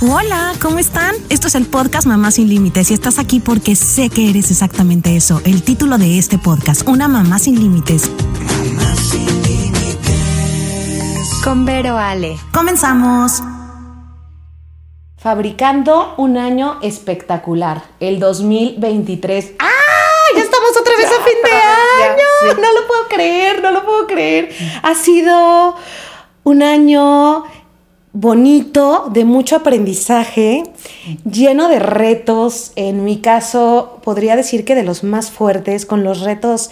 Hola, ¿cómo están? Esto es el podcast Mamá sin Límites y estás aquí porque sé que eres exactamente eso. El título de este podcast, Una Mamá sin Límites. Mamá sin límites. Con Vero Ale. Comenzamos. Fabricando un año espectacular, el 2023. ¡Ah! Ya estamos otra vez a fin de ya, año. sí. No lo puedo creer, no lo puedo creer. Ha sido un año bonito, de mucho aprendizaje, lleno de retos. En mi caso, podría decir que de los más fuertes, con los retos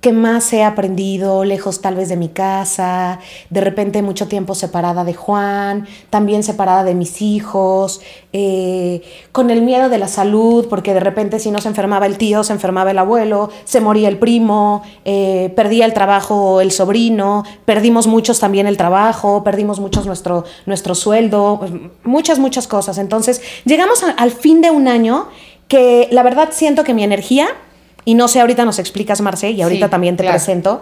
que más he aprendido, lejos tal vez de mi casa, de repente mucho tiempo separada de Juan, también separada de mis hijos, eh, con el miedo de la salud, porque de repente si no se enfermaba el tío, se enfermaba el abuelo, se moría el primo, eh, perdía el trabajo el sobrino, perdimos muchos también el trabajo, perdimos muchos nuestro, nuestro sueldo, muchas, muchas cosas. Entonces llegamos al fin de un año que la verdad siento que mi energía y no sé, ahorita nos explicas, Marce, y ahorita Sí, también te claro. presento.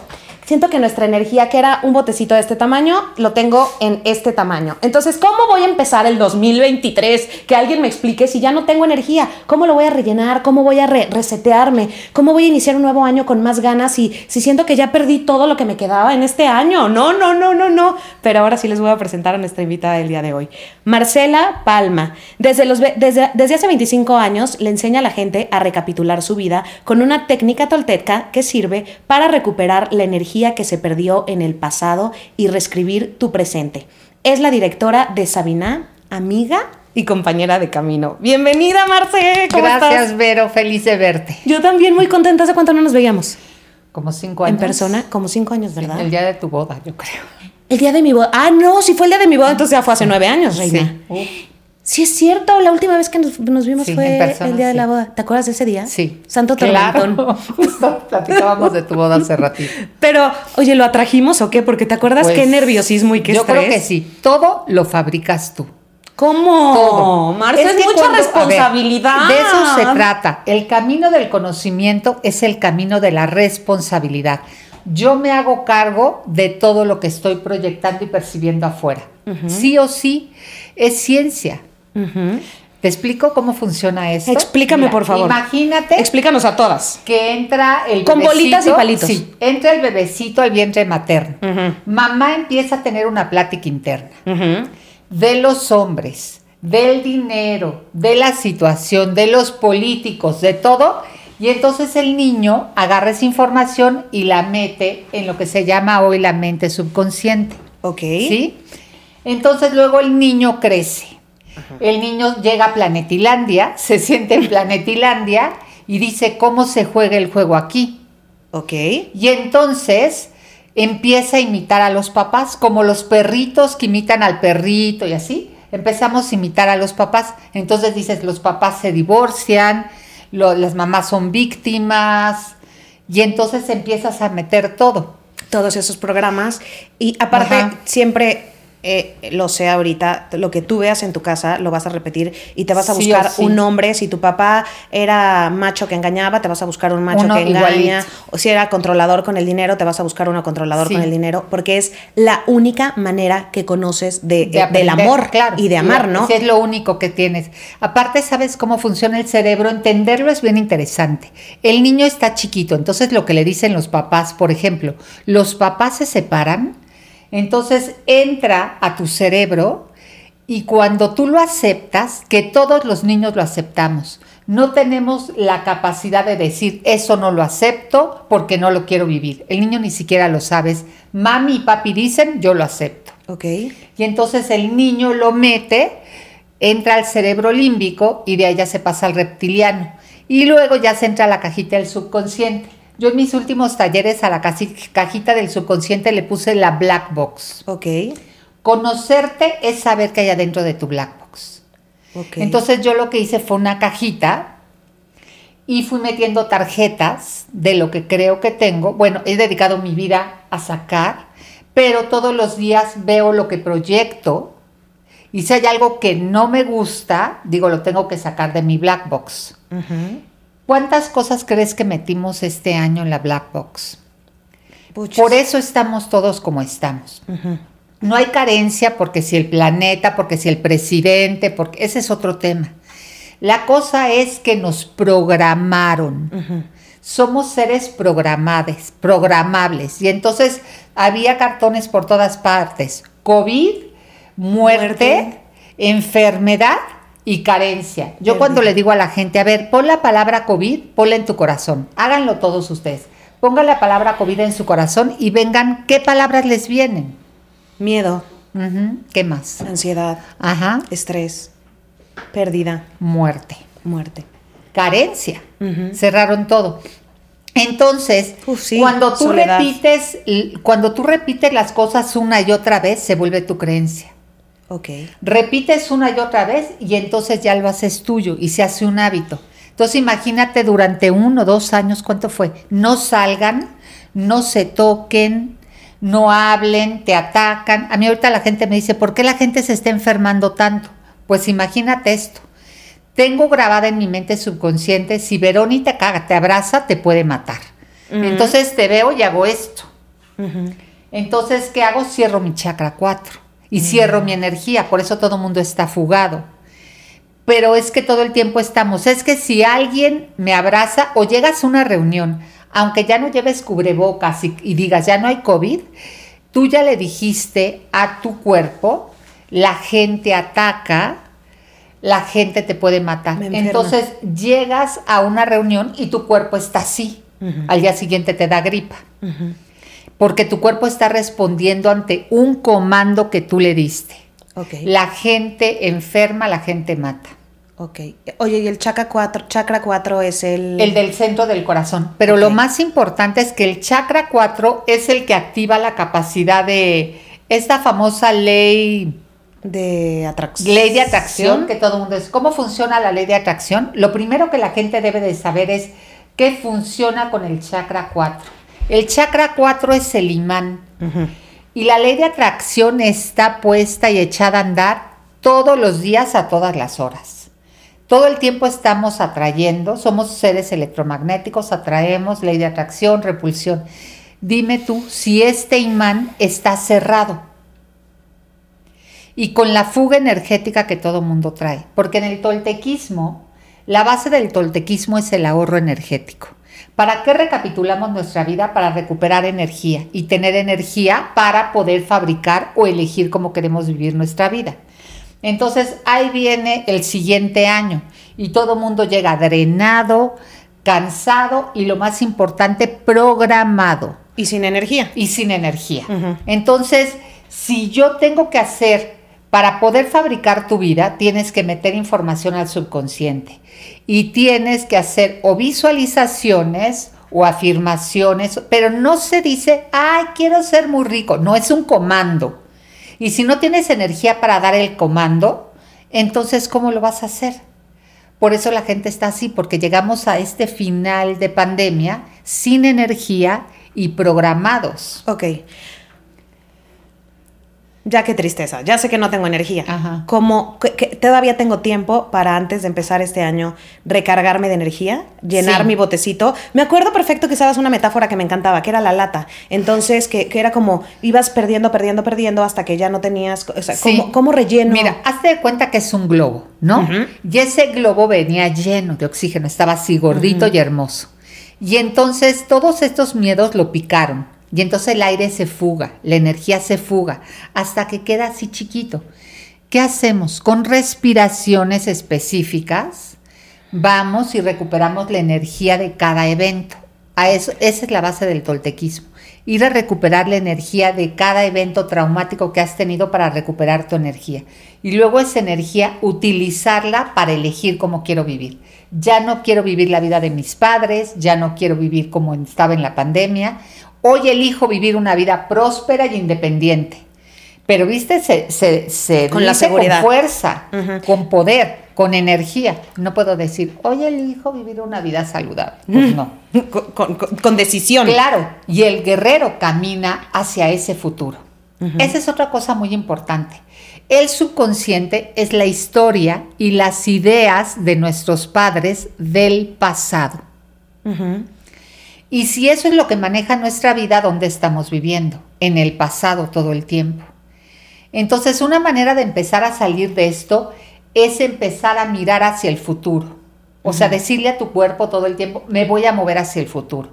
Siento que nuestra energía, que era un botecito de este tamaño, lo tengo en este tamaño. Entonces, ¿cómo voy a empezar el 2023? Que alguien me explique si ya no tengo energía. ¿Cómo lo voy a rellenar? ¿Cómo voy a re- resetearme? ¿Cómo voy a iniciar un nuevo año con más ganas? Y si siento que ya perdí todo lo que me quedaba en este año. No, no, no, no, no. Pero ahora sí les voy a presentar a nuestra invitada del día de hoy. Marcela Palma. Desde, desde hace 25 años le enseña a la gente a recapitular su vida con una técnica tolteca que sirve para recuperar la energía que se perdió en el pasado y reescribir tu presente. Es la directora de Sabina, amiga y compañera de camino. Bienvenida, Marce. ¿Cómo Gracias, estás? Vero. Feliz de verte. Yo también muy contenta. ¿Hace cuánto no nos veíamos? Como cinco años. En persona, como cinco años, ¿verdad? El día de tu boda, yo creo. El día de mi boda. Ah, no, si fue el día de mi boda, entonces ya fue hace nueve años, reina. Sí. Sí, es cierto, la última vez que nos, nos vimos Sí, fue persona, el día de la boda. ¿Te acuerdas de ese día? sí. Santo Claro. Tormentón. Justo platicábamos de tu boda hace ratito. Pero, oye, ¿lo atrajimos o qué? Porque te acuerdas Pues, qué nerviosismo y qué Yo estrés. creo que sí. Todo lo fabricas tú. ¿Cómo? Todo. Marce, es, que mucha cuando- a ver, responsabilidad. de eso se trata. El camino del conocimiento es el camino de la responsabilidad. Yo me hago cargo de todo lo que estoy proyectando y percibiendo afuera. Sí o sí, es ciencia. ¿Te explico cómo funciona esto? Explícame, por favor. Imagínate Explícanos a todas. que entra el Con bebecito- bolitas y palitos. Sí, entra el bebecito al vientre materno. Mamá empieza a tener una plática interna de los hombres, del dinero, de la situación, de los políticos, de todo. Y entonces el niño agarra esa información y la mete en lo que se llama hoy la mente subconsciente. Ok. ¿Sí? Entonces luego el niño crece. El niño llega a Planetilandia, se siente en Planetilandia y dice cómo se juega el juego aquí. Ok. Y entonces empieza a imitar a los papás, como los perritos que imitan al perrito y así. Empezamos a imitar a los papás. Entonces dices, los papás se divorcian, lo- las mamás son víctimas. Y entonces empiezas a meter todo. todos esos programas. Y aparte, Ajá. siempre eh, lo sé ahorita, lo que tú veas en tu casa lo vas a repetir y te vas a buscar sí. un hombre. Si tu papá era macho que engañaba, te vas a buscar un macho Uno que engaña. igualito. O si era controlador con el dinero, te vas a buscar uno controlador Sí. con el dinero, porque es la única manera que conoces de, de eh, del amor claro, y de amar, ¿no? es lo único que tienes. Aparte, sabes cómo funciona el cerebro, entenderlo es bien interesante. El niño está chiquito, entonces lo que le dicen los papás, por ejemplo, los papás se separan, entonces entra a tu cerebro y cuando tú lo aceptas, que todos los niños lo aceptamos, no tenemos la capacidad de decir, eso no lo acepto porque no lo quiero vivir. El niño ni siquiera lo sabes. Mami y papi dicen, yo lo acepto. Ok. Y entonces el niño lo mete, entra al cerebro límbico y de ahí ya se pasa al reptiliano. Y luego ya se entra a la cajita del subconsciente. Yo en mis últimos talleres a la casi- cajita del subconsciente le puse la black box. Ok. Conocerte es saber qué hay adentro de tu black box. Ok. Entonces yo lo que hice fue una cajita y fui metiendo tarjetas de lo que creo que tengo. Bueno, he dedicado mi vida a sacar, pero todos los días veo lo que proyecto y si hay algo que no me gusta, digo, lo tengo que sacar de mi black box. ¿Cuántas cosas crees que metimos este año en la black box? Por eso estamos todos como estamos. No hay carencia porque si el planeta, porque si el presidente, porque ese es otro tema. La cosa es que nos programaron. Somos seres programables, programables. Y entonces había cartones por todas partes. COVID, muerte, Muerte. enfermedad y carencia. Yo cuando le digo a la gente, a ver, pon la palabra COVID, ponla en tu corazón. Háganlo todos ustedes. Pongan la palabra COVID en su corazón y vengan qué palabras les vienen. Miedo, ¿Qué más? ansiedad, Ajá, estrés, pérdida, muerte. muerte. carencia. Cerraron todo. Entonces, Uf, sí, cuando tú soledad. repites, cuando tú repites las cosas una y otra vez, se vuelve tu creencia. Ok. Repites una y otra vez y entonces ya lo haces tuyo y se hace un hábito. Entonces imagínate durante uno o dos años, ¿cuánto fue? No salgan, no se toquen, no hablen, te atacan. A mí ahorita la gente me dice, ¿por qué la gente se está enfermando tanto? Pues imagínate esto. Tengo grabada en mi mente subconsciente, si Verónica te, caga, te abraza, te puede matar. Entonces te veo y hago esto. Entonces, ¿qué hago? Cierro mi chakra 4 y cierro mi energía, por eso todo el mundo está fugado. Pero es que todo el tiempo estamos, es que si alguien me abraza o llegas a una reunión, aunque ya no lleves cubrebocas y, y digas ya no hay COVID, tú ya le dijiste a tu cuerpo, la gente ataca, la gente te puede matar. Entonces llegas a una reunión y tu cuerpo está así. Al día siguiente te da gripa. Porque tu cuerpo está respondiendo ante un comando que tú le diste. La gente enferma, la gente mata. Ok. Oye, y el chakra 4, chakra 4 es el... El del centro del corazón. Pero lo más importante es que el chakra 4 es el que activa la capacidad de esta famosa ley, de atracción. ley de atracción que todo el mundo es. ¿Cómo funciona la ley de atracción? Lo primero que la gente debe de saber es qué funciona con el chakra 4. El chakra 4 es el imán. Y la ley de atracción está puesta y echada a andar todos los días a todas las horas. Todo el tiempo estamos atrayendo, somos seres electromagnéticos, atraemos ley de atracción, repulsión. Dime tú si este imán está cerrado y con la fuga energética que todo mundo trae. Porque en el toltequismo, la base del toltequismo es el ahorro energético. ¿Para qué recapitulamos nuestra vida? Para recuperar energía y tener energía para poder fabricar o elegir cómo queremos vivir nuestra vida. Entonces ahí viene el siguiente año y todo el mundo llega drenado, cansado y lo más importante, programado Y sin energía. y sin energía. Entonces, si yo tengo que hacer, para poder fabricar tu vida, tienes que meter información al subconsciente y tienes que hacer o visualizaciones o afirmaciones, pero no se dice, ay, quiero ser muy rico, no es un comando. Y si no tienes energía para dar el comando, entonces, ¿cómo lo vas a hacer? Por eso la gente está así, porque llegamos a este final de pandemia sin energía y programados. Ok. Ya qué tristeza, ya sé que no tengo energía. Ajá. Como que, que todavía tengo tiempo para antes de empezar este año recargarme de energía, llenar Sí. mi botecito. Me acuerdo perfecto que usabas una metáfora que me encantaba, que era la lata. Entonces, que, que era como ibas perdiendo, perdiendo, perdiendo hasta que ya no tenías. O sea, Sí. ¿cómo, cómo relleno? Mira, hazte de cuenta que es un globo, ¿no? Y ese globo venía lleno de oxígeno, estaba así gordito y hermoso. Y entonces todos estos miedos lo picaron. Y entonces el aire se fuga, la energía se fuga, hasta que queda así chiquito. ¿Qué hacemos? Con respiraciones específicas, vamos y recuperamos la energía de cada evento. A eso, esa es la base del toltequismo. Ir a recuperar la energía de cada evento traumático que has tenido para recuperar tu energía. Y luego esa energía utilizarla para elegir cómo quiero vivir. Ya no quiero vivir la vida de mis padres, ya no quiero vivir como estaba en la pandemia. Hoy elijo vivir una vida próspera y independiente. Pero, viste, se, se, se Con la dice seguridad. con fuerza, con poder, con energía. No puedo decir, hoy elijo vivir una vida saludable. Pues no. Con, con- con- con decisión. Claro, y el guerrero camina hacia ese futuro. Esa es otra cosa muy importante. El subconsciente es la historia y las ideas de nuestros padres del pasado. Ujú. Y si eso es lo que maneja nuestra vida, ¿dónde estamos viviendo? En el pasado todo el tiempo. Entonces, una manera de empezar a salir de esto es empezar a mirar hacia el futuro. O sea, decirle a tu cuerpo todo el tiempo, me voy a mover hacia el futuro.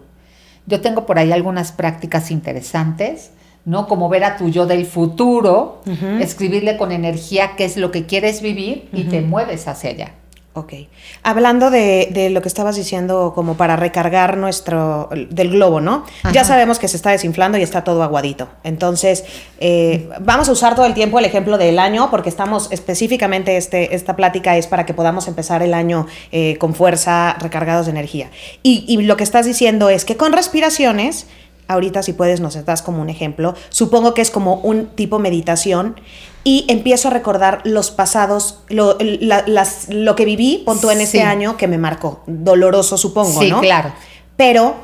Yo tengo por ahí algunas prácticas interesantes, ¿no? Como ver a tu yo del futuro, escribirle con energía qué es lo que quieres vivir y te mueves hacia allá. Ok. Hablando de, de lo que estabas diciendo como para recargar nuestro, del globo, ¿no? Ya sabemos que se está desinflando y está todo aguadito. Entonces, eh, vamos a usar todo el tiempo el ejemplo del año porque estamos específicamente, este, esta plática es para que podamos empezar el año eh, con fuerza, recargados de energía. Y, y lo que estás diciendo es que con respiraciones, ahorita si puedes nos das como un ejemplo, supongo que es como un tipo meditación y empiezo a recordar los pasados, lo, la- las- lo que viví, pon tú en ese Sí. año que me marcó, doloroso supongo, sí, ¿no? claro. Pero,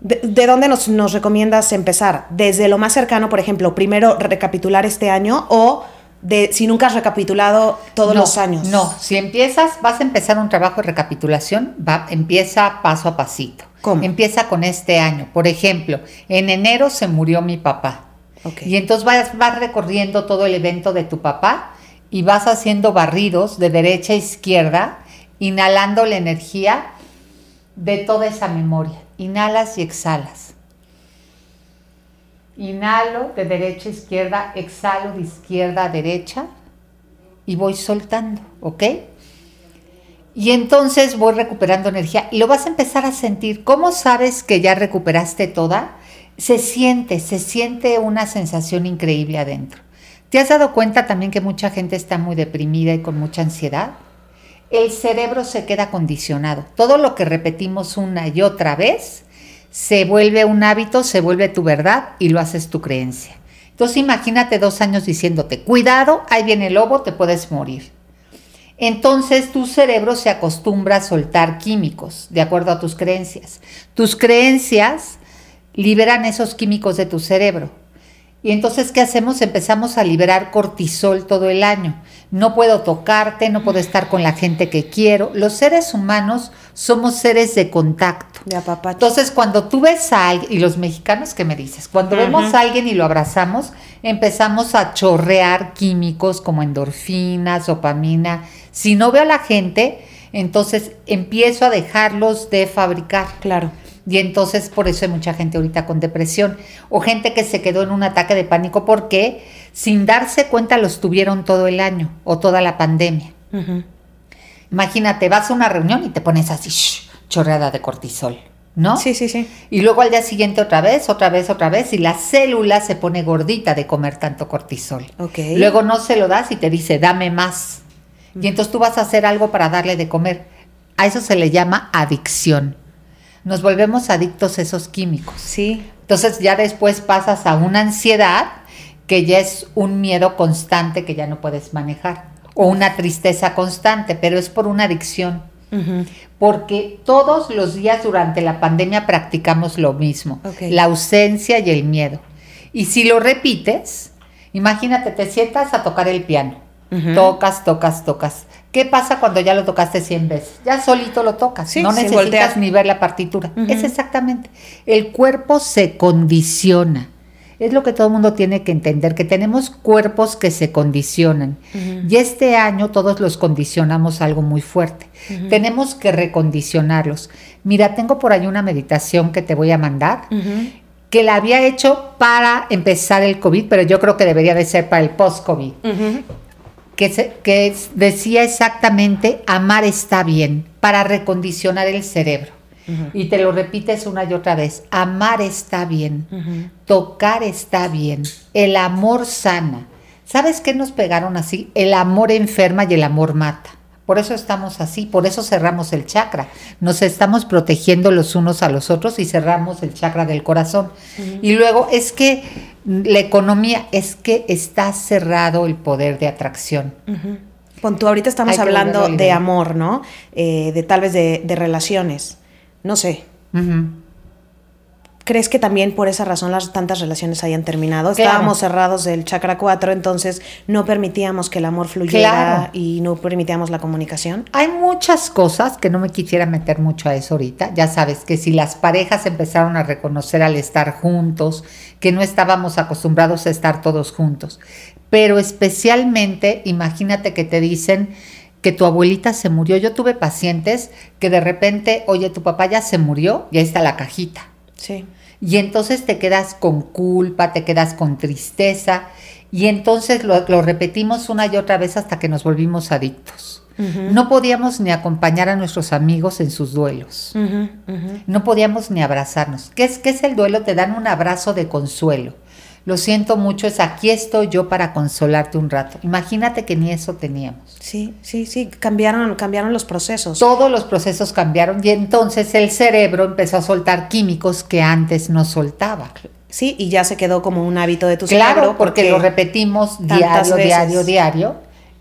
¿de, de dónde nos, nos recomiendas empezar? ¿Desde lo más cercano, por ejemplo, primero recapitular este año o de si nunca has recapitulado todos No, los años? No, si empiezas, vas a empezar un trabajo de recapitulación, va, empieza paso a pasito. ¿Cómo? Empieza con este año. Por ejemplo, en enero se murió mi papá. Ok. Y entonces vas, vas recorriendo todo el evento de tu papá y vas haciendo barridos de derecha a izquierda, inhalando la energía de toda esa memoria. Inhalas y exhalas. Inhalo de derecha a izquierda, exhalo de izquierda a derecha y voy soltando, ¿ok? Y entonces voy recuperando energía y lo vas a empezar a sentir. ¿Cómo sabes que ya recuperaste toda? Se siente, se siente una sensación increíble adentro. ¿Te has dado cuenta también que mucha gente está muy deprimida y con mucha ansiedad? El cerebro se queda condicionado. Todo lo que repetimos una y otra vez se vuelve un hábito, se vuelve tu verdad y lo haces tu creencia. Entonces imagínate dos años diciéndote, cuidado, ahí viene el lobo, te puedes morir. Entonces tu cerebro se acostumbra a soltar químicos de acuerdo a tus creencias. Tus creencias liberan esos químicos de tu cerebro. Y entonces, ¿qué hacemos? Empezamos a liberar cortisol todo el año. No puedo tocarte, no puedo estar con la gente que quiero. Los seres humanos somos seres de contacto. De apapacho. Entonces, cuando tú ves a alguien, y los mexicanos, ¿qué me dices? Cuando vemos a alguien y lo abrazamos, empezamos a chorrear químicos como endorfinas, dopamina. Si no veo a la gente, entonces empiezo a dejarlos de fabricar. Claro. Y entonces por eso hay mucha gente ahorita con depresión o gente que se quedó en un ataque de pánico porque sin darse cuenta los tuvieron todo el año o toda la pandemia. Imagínate, vas a una reunión y te pones así, shh, chorreada de cortisol, ¿no? Sí, sí, sí. Y luego al día siguiente otra vez, otra vez, otra vez, y la célula se pone gordita de comer tanto cortisol. Ok. Luego no se lo das y te dice, dame más. Y entonces tú vas a hacer algo para darle de comer. A eso se le llama adicción. Nos volvemos adictos a esos químicos. Sí. Entonces ya después pasas a una ansiedad que ya es un miedo constante que ya no puedes manejar. O una tristeza constante, pero es por una adicción Porque todos los días durante la pandemia practicamos lo mismo, la ausencia y el miedo. Y si lo repites, imagínate, te sientas a tocar el piano, tocas, tocas, tocas. ¿Qué pasa cuando ya lo tocaste 100 veces? Ya solito lo tocas, Sí, no necesitas ni ver la partitura. Es exactamente. El cuerpo se condiciona. Es lo que todo el mundo tiene que entender, que tenemos cuerpos que se condicionan. Y este año todos los condicionamos algo muy fuerte. Tenemos que recondicionarlos. Mira, tengo por ahí una meditación que te voy a mandar, que la había hecho para empezar el COVID, pero yo creo que debería de ser para el post-COVID. Que, se- que es- decía exactamente, amar está bien, para recondicionar el cerebro. Y te lo repites una y otra vez, amar está bien, tocar está bien, el amor sana. ¿Sabes qué nos pegaron así? El amor enferma y el amor mata. Por eso estamos así, por eso cerramos el chakra. Nos estamos protegiendo los unos a los otros y cerramos el chakra del corazón. Y luego es que la economía, es que está cerrado el poder de atracción. Pon tú, ahorita estamos hablando de amor, ¿no? Eh, de tal vez de, de relaciones. No sé. ¿Crees que también por esa razón las tantas relaciones hayan terminado? Claro. Estábamos cerrados del chakra 4, entonces no permitíamos que el amor fluyera Claro. y no permitíamos la comunicación. Hay muchas cosas que no me quisiera meter mucho a eso ahorita. Ya sabes que si las parejas empezaron a reconocer al estar juntos, que no estábamos acostumbrados a estar todos juntos. Pero especialmente, imagínate que te dicen que tu abuelita se murió. Yo tuve pacientes que de repente, oye, tu papá ya se murió y ahí está la cajita. Sí. Y entonces te quedas con culpa, te quedas con tristeza y entonces lo, lo repetimos una y otra vez hasta que nos volvimos adictos. No podíamos ni acompañar a nuestros amigos en sus duelos. No podíamos ni abrazarnos. ¿Qué es, ¿Qué es el duelo? Te dan un abrazo de consuelo. Lo siento mucho, es aquí estoy yo para consolarte un rato. Imagínate que ni eso teníamos. Sí, sí, sí, cambiaron, cambiaron los procesos. Todos los procesos cambiaron y entonces el cerebro empezó a soltar químicos que antes no soltaba. Sí, y ya se quedó como un hábito de tu Claro, cerebro. porque, lo repetimos diario, veces. diario, diario.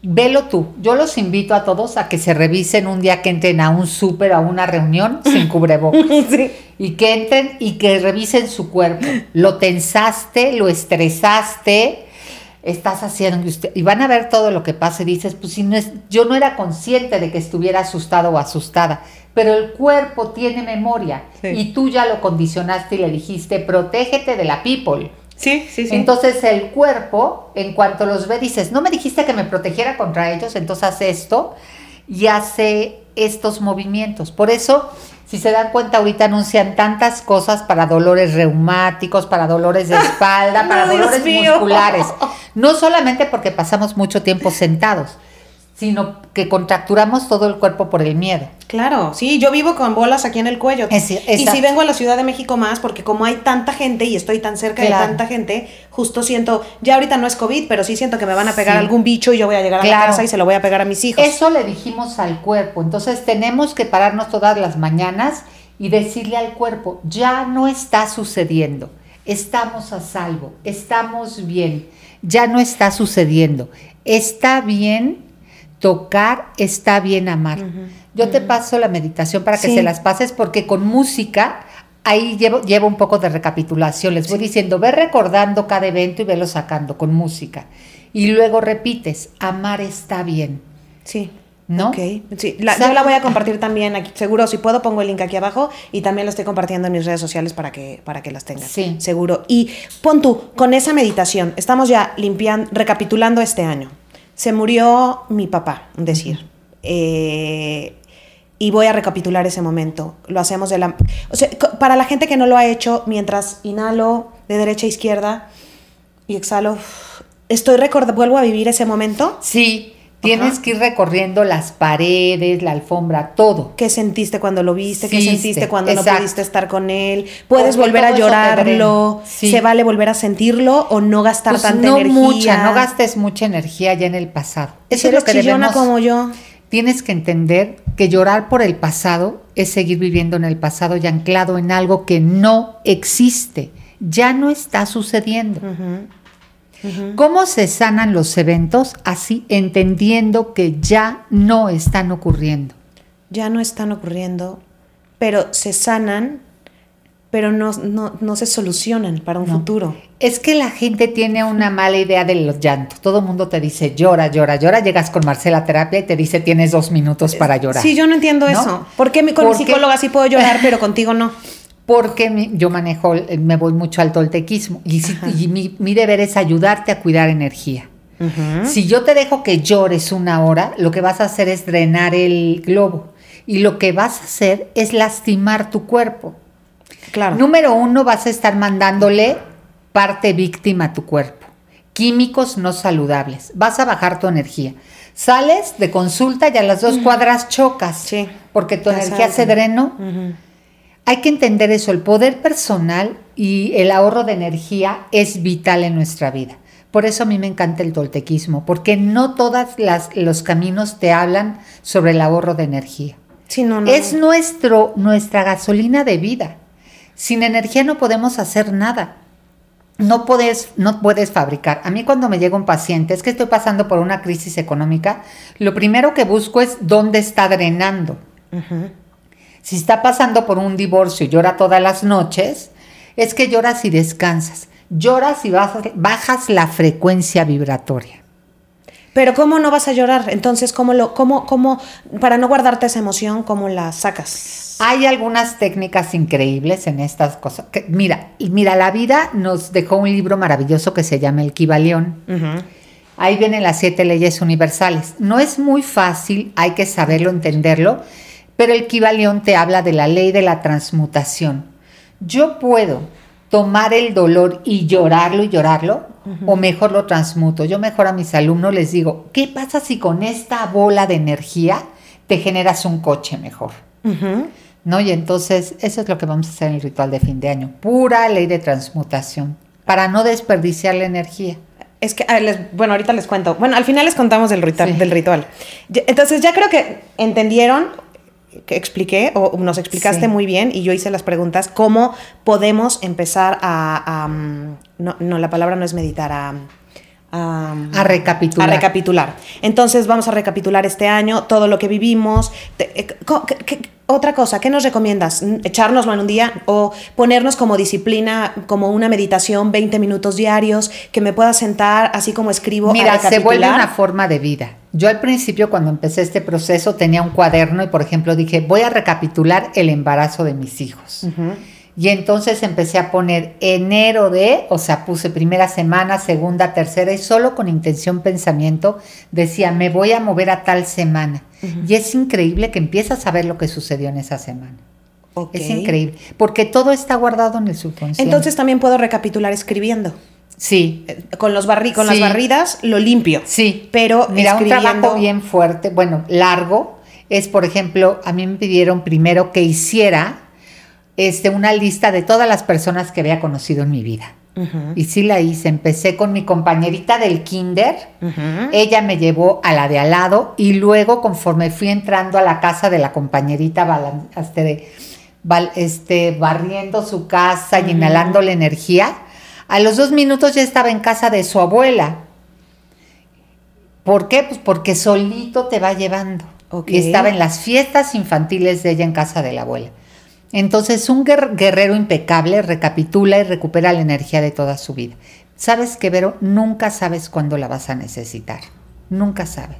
Velo tú. Yo los invito a todos a que se revisen un día que entren a un súper, a una reunión sin cubrebocas. Sí. y que entren y que revisen su cuerpo. Lo tensaste, lo estresaste, estás haciendo usted y van a ver todo lo que pasa y dices, pues si no es, yo no era consciente de que estuviera asustado o asustada, pero el cuerpo tiene memoria Sí. y tú ya lo condicionaste y le dijiste, protégete de la people. Sí, sí, sí. Entonces el cuerpo, en cuanto los ve, dices, no me dijiste que me protegiera contra ellos, entonces hace esto y hace estos movimientos. Por eso, si se dan cuenta, ahorita anuncian tantas cosas para dolores reumáticos, para dolores de espalda, para dolores musculares. No solamente porque pasamos mucho tiempo sentados, sino que contracturamos todo el cuerpo por el miedo. Claro, sí, yo vivo con bolas aquí en el cuello. Es- y si vengo a la Ciudad de México más, porque como hay tanta gente y estoy tan cerca Claro. de tanta gente, justo siento, ya ahorita no es COVID, pero sí siento que me van a pegar Sí. algún bicho y yo voy a llegar a la casa y se lo voy a pegar a mis hijos. Eso le dijimos al cuerpo. Entonces tenemos que pararnos todas las mañanas y decirle al cuerpo, ya no está sucediendo, estamos a salvo, estamos bien, ya no está sucediendo, está bien tocar, está bien amar. Yo te paso la meditación para que Sí. se las pases porque con música... Ahí llevo, llevo un poco de recapitulación, les voy diciendo, ve recordando cada evento y velo sacando con música. Y luego repites, amar está bien. Sí. ¿No? Ok, sí, la- yo la voy a compartir también aquí, seguro, si puedo pongo el link aquí abajo y también lo estoy compartiendo en mis redes sociales para que, para que las tengan, Sí. seguro. Y pon tú, con esa meditación, estamos ya limpiando, recapitulando este año. Se murió mi papá, decir, eh, y voy a recapitular ese momento. Lo hacemos de la... O sea, para la gente que no lo ha hecho, mientras inhalo de derecha a izquierda y exhalo, estoy recordando, vuelvo a vivir ese momento. Sí, tienes Ajá. que ir recorriendo las paredes, la alfombra, todo. ¿Qué sentiste cuando lo viste? ¿Qué sentiste cuando no pudiste estar con él? ¿Puedes Porque volver a llorarlo? Sí. ¿Se vale volver a sentirlo o no gastar Pues tanta no energía? mucha, no gastes mucha energía ya en el pasado. Si Eso es lo que chillona debemos. como yo. Tienes que entender que llorar por el pasado es seguir viviendo en el pasado y anclado en algo que no existe, ya no está sucediendo. ¿Cómo se sanan los eventos? Así entendiendo que ya no están ocurriendo. Ya no están ocurriendo, pero se sanan, pero no, no, no se solucionan para un No. futuro. Es que la gente tiene una mala idea de los llantos. Todo el mundo te dice llora, llora, llora. Llegas con Marcela a terapia y te dice tienes dos minutos para llorar. Sí, yo no entiendo ¿No? eso. ¿Por qué con mi psicóloga sí puedo llorar, pero contigo no? Porque mi- yo manejo, eh, me voy mucho al toltequismo y, si- y mi, mi deber es ayudarte a cuidar energía. Si yo te dejo que llores una hora, lo que vas a hacer es drenar el globo y lo que vas a hacer es lastimar tu cuerpo. Claro. Número uno, vas a estar mandándole parte víctima a tu cuerpo. Químicos no saludables. Vas a bajar tu energía. Sales de consulta y a las dos cuadras chocas. Sí. Porque tu Ya energía se drenó. Hay que entender eso. El poder personal y el ahorro de energía es vital en nuestra vida. Por eso a mí me encanta el toltequismo, porque no todos los caminos te hablan sobre el ahorro de energía. Sí, no, no. Es nuestro, nuestra gasolina de vida. Sin energía no podemos hacer nada. No puedes, no puedes fabricar. A mí cuando me llega un paciente, es que estoy pasando por una crisis económica, lo primero que busco es dónde está drenando. Ujú. Si está pasando por un divorcio y llora todas las noches, Es que lloras y descansas. Lloras y bajas, bajas la frecuencia vibratoria. Pero ¿cómo no vas a llorar? Entonces, ¿cómo lo, cómo, cómo, para no guardarte esa emoción, cómo la sacas? Hay algunas técnicas increíbles en estas cosas. que- mira, mira, la vida nos dejó un libro maravilloso que se llama El Kibalión. Ahí vienen las siete leyes universales. No es muy fácil, hay que saberlo, entenderlo, pero el Kibalión te habla de la ley de la transmutación. Yo puedo tomar el dolor y llorarlo y llorarlo, o mejor lo transmuto. Yo mejor a mis alumnos les digo, ¿qué pasa si con esta bola de energía te generas un coche mejor? ¿No? Y entonces eso es lo que vamos a hacer en el ritual de fin de año. Pura ley de transmutación, para no desperdiciar la energía. Es que, ver, les- bueno, ahorita les cuento. Bueno, al final les contamos del ritual. Sí. Del ritual. Entonces, ya creo que entendieron, que expliqué, o nos explicaste Sí. muy bien, y yo hice las preguntas, cómo podemos empezar a... a, mm, no, no, la palabra no es meditar, a... A, A recapitular. A recapitular. Entonces vamos a recapitular este año, todo lo que vivimos. Te- eh, co- otra cosa, ¿qué nos recomiendas? ¿Echárnoslo en un día o ponernos como disciplina, como una meditación, 20 minutos diarios, que me pueda sentar así como escribo? a Mira, se vuelve una forma de vida. Yo al principio cuando empecé este proceso tenía un cuaderno y por ejemplo dije, voy a recapitular el embarazo de mis hijos. Ujú. Y entonces empecé a poner enero de, o sea, puse primera semana, segunda, tercera y solo con intención pensamiento decía, me voy a mover a tal semana. Y es increíble que empiezas a ver lo que sucedió en esa semana. Ok. Es increíble, porque todo está guardado en el subconsciente. Entonces también puedo recapitular escribiendo. sí, Con, los barri con las barridas lo limpio. Sí, Pero mira, un escribiendo- trabajo bien fuerte, bueno, largo, es por ejemplo, a mí me pidieron primero que hiciera este, una lista de todas las personas que había conocido en mi vida. Y sí la hice, empecé con mi compañerita del kinder, ella me llevó a la de al lado y luego conforme fui entrando a la casa de la compañerita, este, este, barriendo su casa y inhalando la energía, a los dos minutos ya estaba en casa de su abuela. ¿Por qué? Pues porque solito te va llevando. Y estaba en las fiestas infantiles de ella en casa de la abuela. Entonces, un guer- guerrero impecable recapitula y recupera la energía de toda su vida. ¿Sabes que, Vero? Nunca sabes cuándo la vas a necesitar. Nunca sabes.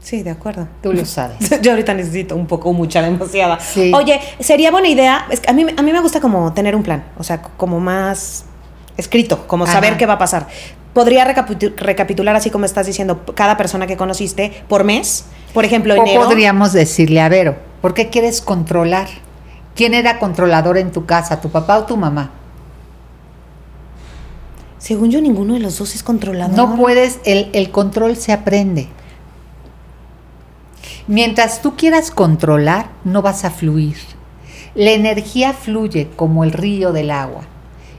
Sí, de acuerdo. Tú lo sabes. Yo ahorita necesito un poco, mucha, demasiada. Sí. Oye, sería buena idea. Es que a, mí, a mí me gusta como tener un plan, o sea, como más escrito, como Ajá. saber qué va a pasar. Podría recapitu- recapitular, así como estás diciendo, cada persona que conociste por mes. Por ejemplo, O enero. podríamos decirle a Vero, ¿por qué quieres controlar? ¿Quién era controlador en tu casa, tu papá o tu mamá? Según yo, ninguno de los dos es controlador. No puedes, el, el control se aprende. Mientras tú quieras controlar, no vas a fluir. La energía fluye como el río del agua.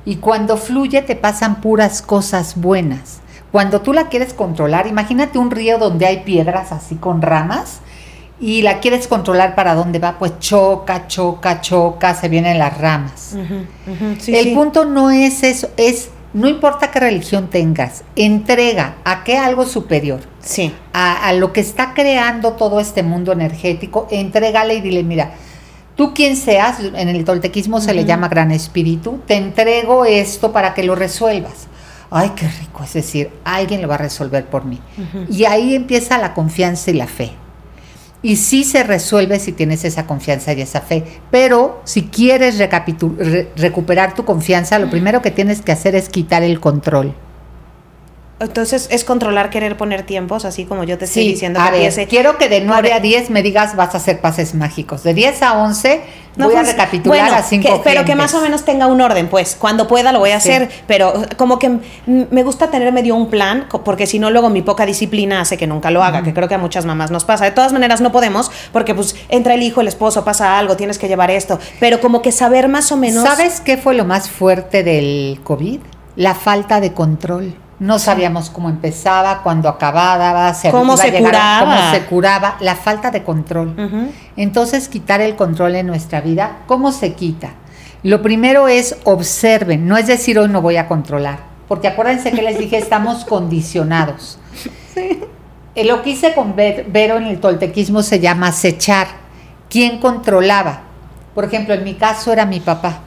Y cuando fluye te pasan puras cosas buenas. Cuando tú la quieres controlar, imagínate un río donde hay piedras así con ramas y la quieres controlar para dónde va, pues choca, choca, choca, se vienen las ramas. Sí, el sí. punto no es eso, es no importa qué religión tengas, entrega a qué algo superior, Sí. a, a lo que está creando todo este mundo energético, entrégale y dile, mira, tú quien seas, en el toltequismo se le llama gran espíritu, te entrego esto para que lo resuelvas. Ay, qué rico, es decir, alguien lo va a resolver por mí. Y ahí empieza la confianza y la fe. Y sí se resuelve si tienes esa confianza y esa fe. Pero si quieres re- recuperar tu confianza, lo primero que tienes que hacer es quitar el control. Entonces es controlar querer poner tiempos, así como yo te estoy diciendo a que ver, quiero que de 9 Por- a 10 me digas vas a hacer pases mágicos. De 10 a 11 No voy a recapitular bueno, a 5 que- Pero que más o menos tenga un orden, pues. Cuando pueda lo voy a Sí. hacer. Pero como que me gusta tener medio un plan, porque si no, luego mi poca disciplina hace que nunca lo haga, que creo que a muchas mamás nos pasa. De todas maneras, no podemos, porque pues entra el hijo, el esposo, pasa algo, tienes que llevar esto. Pero como que saber más o menos. ¿Sabes qué fue lo más fuerte del COVID? La falta de control. No sabíamos cómo empezaba, cuándo acababa, se Cómo se llegar curaba. cómo se curaba, la falta de control. Entonces, quitar el control en nuestra vida, ¿cómo se quita? Lo primero es observen, no es decir hoy no voy a controlar, porque acuérdense que les dije, estamos condicionados. Eh, Lo que hice con Ver- Vero en el toltequismo se llama acechar. ¿Quién controlaba? Por ejemplo, en mi caso era mi papá.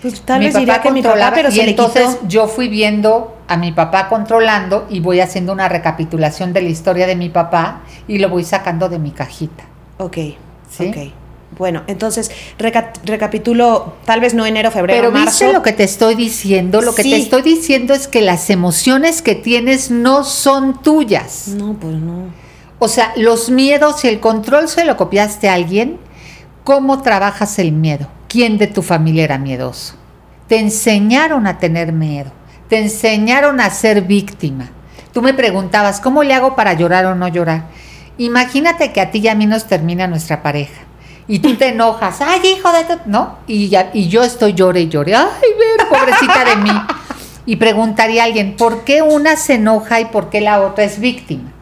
Pues tal vez diría que mi papá, pero y se le entonces quitó. yo fui viendo a mi papá controlando y voy haciendo una recapitulación de la historia de mi papá y lo voy sacando de mi cajita. Ok, ¿Sí? ok. Bueno, entonces reca- recapitulo, tal vez no enero, febrero, Pero marzo. viste lo que te estoy diciendo, lo que te estoy diciendo es que las emociones que tienes no son tuyas. No, pues no. O sea, los miedos y el control se lo copiaste a alguien. ¿Cómo trabajas el miedo? ¿Quién de tu familia era miedoso? Te enseñaron a tener miedo. Te enseñaron a ser víctima. Tú me preguntabas, ¿cómo le hago para llorar o no llorar? Imagínate que a ti y a mí nos termina nuestra pareja. Y tú te enojas, ay, hijo de tu-", ¿no? Y, ya- y yo estoy llore y llore, ay, ver, pobrecita de mí. Y preguntaría a alguien, ¿por qué una se enoja y por qué la otra es víctima?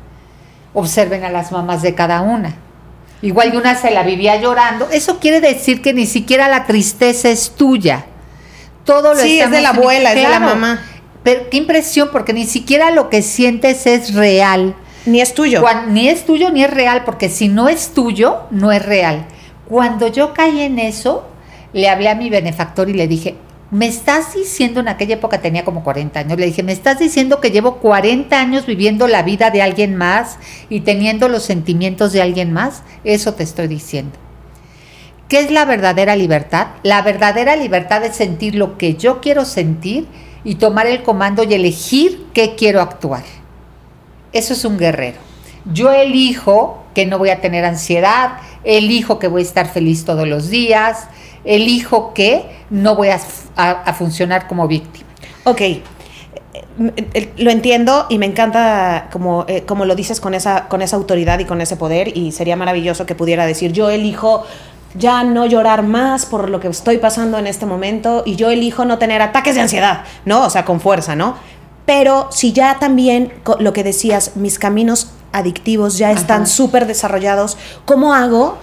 Observen a las mamás de cada una. Igual de una se la vivía llorando. Eso quiere decir que ni siquiera la tristeza es tuya. Todo lo Sí, es de la abuela, es de la mamá. Pero qué impresión, porque ni siquiera lo que sientes es real. Ni es tuyo. Ni es tuyo ni es real, porque si no es tuyo, no es real. Cuando yo caí en eso, le hablé a mi benefactor y le dije, me estás diciendo, en aquella época tenía como 40 años, le dije, me estás diciendo que llevo 40 años viviendo la vida de alguien más y teniendo los sentimientos de alguien más, eso te estoy diciendo. ¿Qué es la verdadera libertad? La verdadera libertad es sentir lo que yo quiero sentir y tomar el comando y elegir qué quiero actuar. Eso es un guerrero. Yo elijo que no voy a tener ansiedad, elijo que voy a estar feliz todos los días, elijo que no voy a, funcionar como víctima. Ok. Eh, eh, Lo entiendo y me encanta como, eh, como lo dices con esa, con esa autoridad y con ese poder y sería maravilloso que pudiera decir yo elijo ya no llorar más por lo que estoy pasando en este momento y yo elijo no tener ataques de ansiedad, ¿no? O sea, con fuerza, ¿no? Pero si ya también lo que decías, mis caminos adictivos ya están súper desarrollados, ¿cómo hago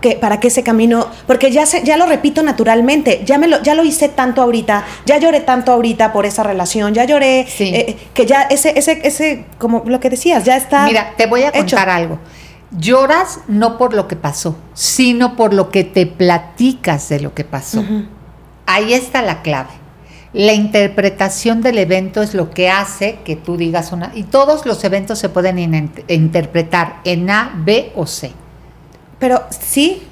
que, para que ese camino, porque ya, se, ya lo repito naturalmente, ya, me lo, ya lo hice tanto ahorita, ya lloré tanto ahorita por esa relación, ya lloré, Sí. eh, que ya ese, ese, ese, como lo que decías, ya está. Mira, te voy a hecho. contar algo. Lloras no por lo que pasó, sino por lo que te platicas de lo que pasó. Ahí está la clave. La interpretación del evento es lo que hace que tú digas una... Y todos los eventos se pueden in- interpretar en A, B o C. Pero sí,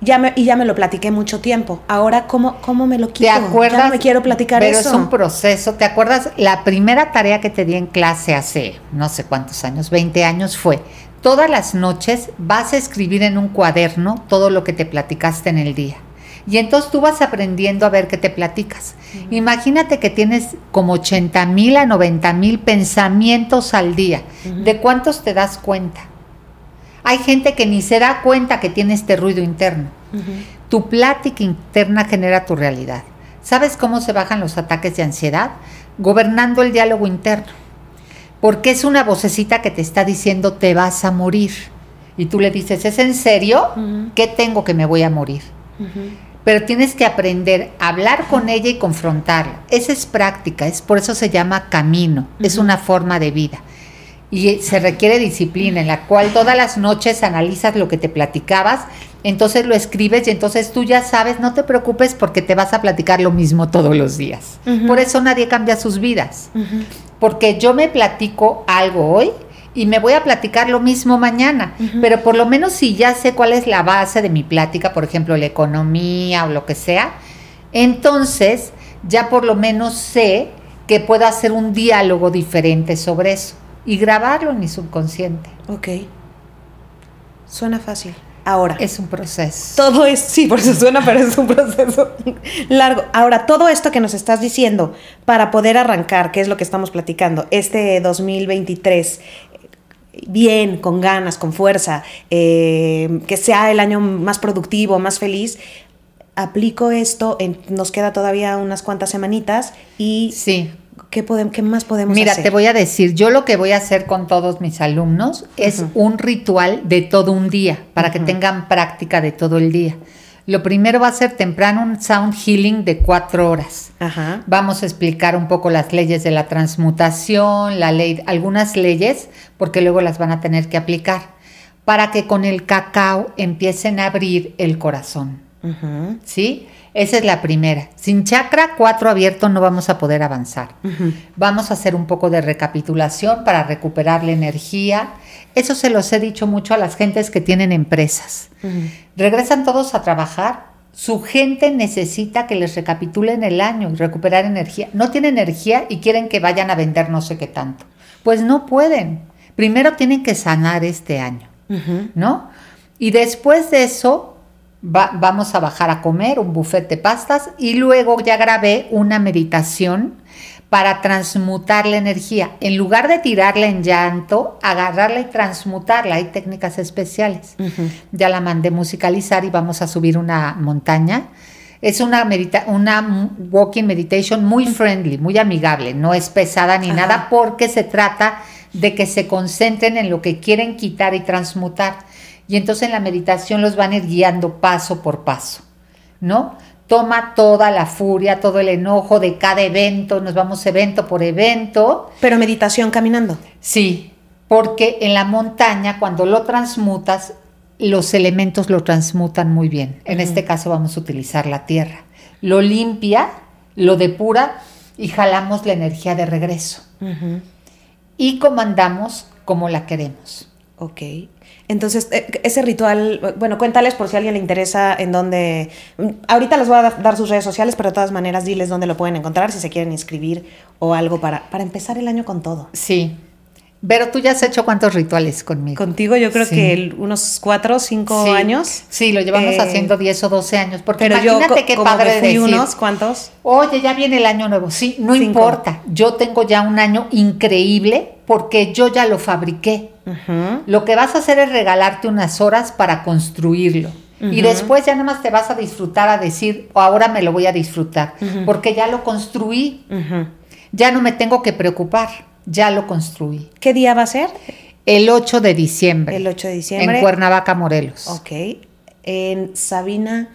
ya me, y ya me lo platiqué mucho tiempo. Ahora, ¿cómo, cómo me lo quito? ¿Te acuerdas? Ya no me quiero platicar pero eso. es un proceso. ¿Te acuerdas? La primera tarea que te di en clase hace no sé cuántos años, 20 años, fue todas las noches vas a escribir en un cuaderno todo lo que te platicaste en el día. Y entonces tú vas aprendiendo a ver qué te platicas. Imagínate que tienes como 80 mil a 90 mil pensamientos al día. ¿De cuántos te das cuenta? Hay gente que ni se da cuenta que tiene este ruido interno. Tu plática interna genera tu realidad. ¿Sabes cómo se bajan los ataques de ansiedad? Gobernando el diálogo interno. Porque es una vocecita que te está diciendo te vas a morir. Y tú le dices, ¿es en serio? ¿Qué tengo que me voy a morir? Pero tienes que aprender a hablar con ella y confrontarla. Esa es práctica, es por eso se llama camino, es una forma de vida. Y se requiere disciplina en la cual todas las noches analizas lo que te platicabas, entonces lo escribes y entonces tú ya sabes, no te preocupes porque te vas a platicar lo mismo todos los días. Por eso nadie cambia sus vidas. Porque yo me platico algo hoy y me voy a platicar lo mismo mañana. Pero por lo menos si ya sé cuál es la base de mi plática, por ejemplo, la economía o lo que sea, entonces ya por lo menos sé que puedo hacer un diálogo diferente sobre eso y grabarlo en mi subconsciente. Ok. Suena fácil. Ahora. Es un proceso. Todo es, sí, por eso suena, pero es un proceso largo. Ahora, todo esto que nos estás diciendo para poder arrancar, que es lo que estamos platicando, este 2023, bien, con ganas, con fuerza, eh, que sea el año más productivo, más feliz, aplico esto, en- nos queda todavía unas cuantas semanitas y Sí. ¿Qué, más podemos Mira, hacer? te voy a decir, yo lo que voy a hacer con todos mis alumnos es un ritual de todo un día, para que tengan práctica de todo el día. Lo primero va a ser temprano un sound healing de cuatro horas. Ajá. Vamos a explicar un poco las leyes de la transmutación, la ley, algunas leyes, porque luego las van a tener que aplicar, para que con el cacao empiecen a abrir el corazón. ¿sí? Esa es la primera. Sin chakra 4 abierto no vamos a poder avanzar. Vamos a hacer un poco de recapitulación para recuperar la energía. Eso se los he dicho mucho a las gentes que tienen empresas. Regresan todos a trabajar. Su gente necesita que les recapitulen el año y recuperar energía. No tienen energía y quieren que vayan a vender no sé qué tanto. Pues no pueden. Primero tienen que sanar este año, ¿no? Y después de eso va- vamos a bajar a comer un buffet de pastas y luego ya grabé una meditación para transmutar la energía. En lugar de tirarla en llanto, agarrarla y transmutarla. Hay técnicas especiales. Ya la mandé musicalizar y vamos a subir una montaña. Es una, medita una walking meditation muy friendly, muy amigable. No es pesada ni Ajá. nada porque se trata de que se concentren en lo que quieren quitar y transmutar. Y entonces en la meditación los van a ir guiando paso por paso, ¿no? Toma toda la furia, todo el enojo de cada evento, nos vamos evento por evento. Pero meditación caminando. Sí, porque en la montaña cuando lo transmutas, los elementos lo transmutan muy bien. En este caso vamos a utilizar la tierra. Lo limpia, lo depura y jalamos la energía de regreso. Y comandamos como la queremos. Ok. Entonces, eh, ese ritual, bueno, cuéntales por si a alguien le interesa en dónde... mm, Ahorita les voy a da- dar sus redes sociales, pero de todas maneras diles dónde lo pueden encontrar, si se quieren inscribir o algo para, para empezar el año con todo. Sí. Pero tú ya has hecho cuántos rituales conmigo. Contigo yo creo Sí. que unos cuatro o cinco Sí. años. Sí, lo llevamos Eh, haciendo 10 o 12 años. Porque Pero imagínate qué padre fui decir, unos, ¿cuántos? Oye, ya viene el año nuevo. Sí, no Cinco. importa. Yo tengo ya un año increíble porque yo ya lo fabriqué. Lo que vas a hacer es regalarte unas horas para construirlo. Y después ya nada más te vas a disfrutar a decir, "O ahora me lo voy a disfrutar, porque ya lo construí. Ya no me tengo que preocupar, ya lo construí. ¿Qué día va a ser? El 8 de diciembre. El 8 de diciembre. En Cuernavaca, Morelos. Ok. En sabina.mx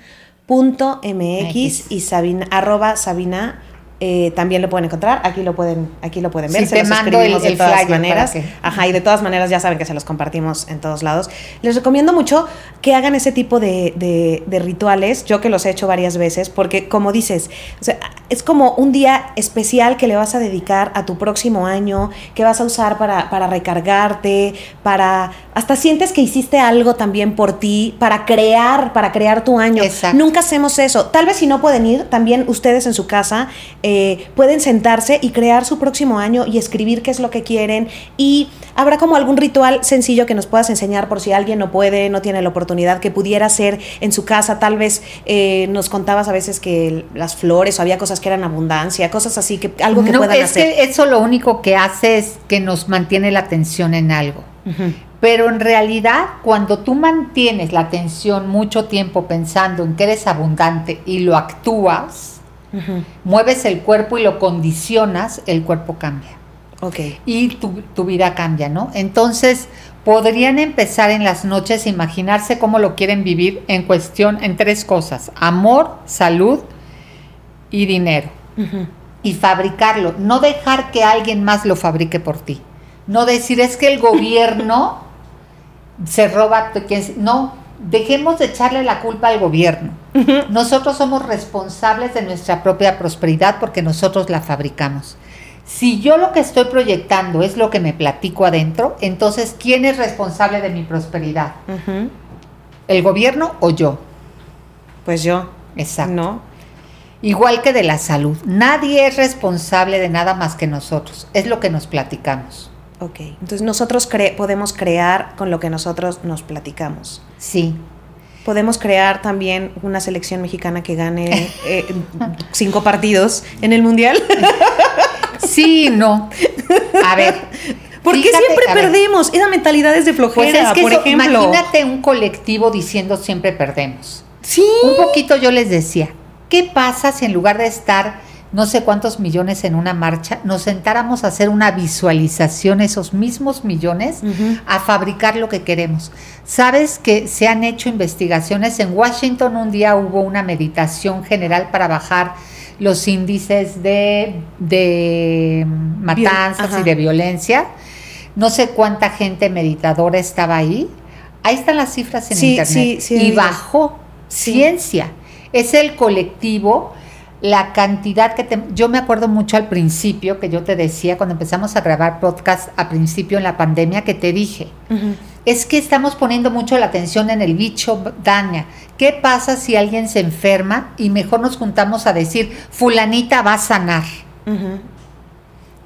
y sabina, arroba sabina. Eh, también lo pueden encontrar, aquí lo pueden, aquí lo pueden ver, Sí, se te los mando el- de el todas maneras. que- Ajá, y de todas maneras ya saben que se los compartimos en todos lados. Les recomiendo mucho que hagan ese tipo de, de- de rituales, yo que los he hecho varias veces, porque como dices, o sea, es como un día especial que le vas a dedicar a tu próximo año, que vas a usar para, para recargarte, para... Hasta sientes que hiciste algo también por ti, para crear, para crear tu año. Exacto. Nunca hacemos eso. Tal vez si no pueden ir, también ustedes en su casa eh, pueden sentarse y crear su próximo año y escribir qué es lo que quieren. Y habrá como algún ritual sencillo que nos puedas enseñar por si alguien no puede, no tiene la oportunidad, que pudiera hacer en su casa. Tal vez eh, nos contabas a veces que las flores o había cosas que eran abundancia, cosas así, que algo que no, puedan es hacer. que eso lo único que hace es que nos mantiene la atención en algo. Pero en realidad, cuando tú mantienes la atención mucho tiempo pensando en que eres abundante y lo actúas, Mueves el cuerpo y lo condicionas, el cuerpo cambia. Y tu, tu vida cambia, ¿no? Entonces, podrían empezar en las noches a imaginarse cómo lo quieren vivir en cuestión, en tres cosas, amor, salud y dinero. Y fabricarlo, no dejar que alguien más lo fabrique por ti. No decir es que el gobierno se roba, tu- quién se-". no, dejemos de echarle la culpa al gobierno. Nosotros somos responsables de nuestra propia prosperidad porque nosotros la fabricamos. Si yo lo que estoy proyectando es lo que me platico adentro, entonces ¿quién es responsable de mi prosperidad? ¿El gobierno o yo? Pues yo. Exacto. ¿No? Igual que de la salud. Nadie es responsable de nada más que nosotros. Es lo que nos platicamos. Ok. Entonces nosotros cre- podemos crear con lo que nosotros nos platicamos. Sí. Podemos crear también una selección mexicana que gane eh, cinco partidos en el mundial. Sí, no. A ver. Porque fíjate, siempre perdemos. Esa mentalidad es de Pues flojera, es que por eso, ejemplo. imagínate un colectivo diciendo siempre perdemos. Sí. Un poquito yo les decía, ¿qué pasa si en lugar de estar no sé cuántos millones en una marcha, nos sentáramos a hacer una visualización, esos mismos millones, a fabricar lo que queremos? Sabes que se han hecho investigaciones. En Washington un día hubo una meditación general para bajar los índices de, de matanzas y de violencia. No sé cuánta gente meditadora estaba ahí. Ahí están las cifras en Sí, internet. sí, sí, y bajó ciencia. Es el colectivo, la cantidad que te... Yo me acuerdo mucho al principio que yo te decía cuando empezamos a grabar podcast a principio en la pandemia que te dije, es que estamos poniendo mucho la atención en el bicho daña. ¿Qué pasa si alguien se enferma y mejor nos juntamos a decir, fulanita va a sanar?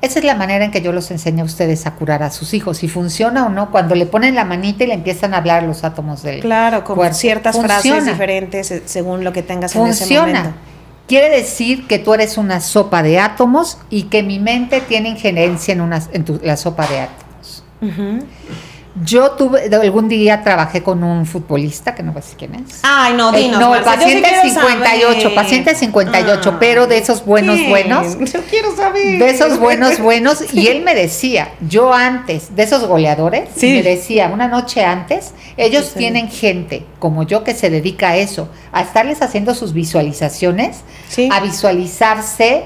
Esa es la manera en que yo los enseño a ustedes a curar a sus hijos, si funciona o no, cuando le ponen la manita y le empiezan a hablar los átomos del Claro, con cuerpo. ciertas frases diferentes eh, según lo que tengas en ese Funciona. Quiere decir que tú eres una sopa de átomos y que mi mente tiene injerencia en, una, en tu- la sopa de átomos. Yo tuve, algún día trabajé con un futbolista, que no sé quién es. Ay, no, Eh, dinos. no, el Marcia, sí paciente quiero 58, saber. paciente 58, Ah. pero de esos buenos, buenos. Yo quiero saber. De esos buenos, buenos. Y él me decía, yo antes, de esos goleadores, Sí. me decía, una noche antes, ellos Sí, sí. tienen gente como yo que se dedica a eso, a estarles haciendo sus visualizaciones, Sí. a visualizarse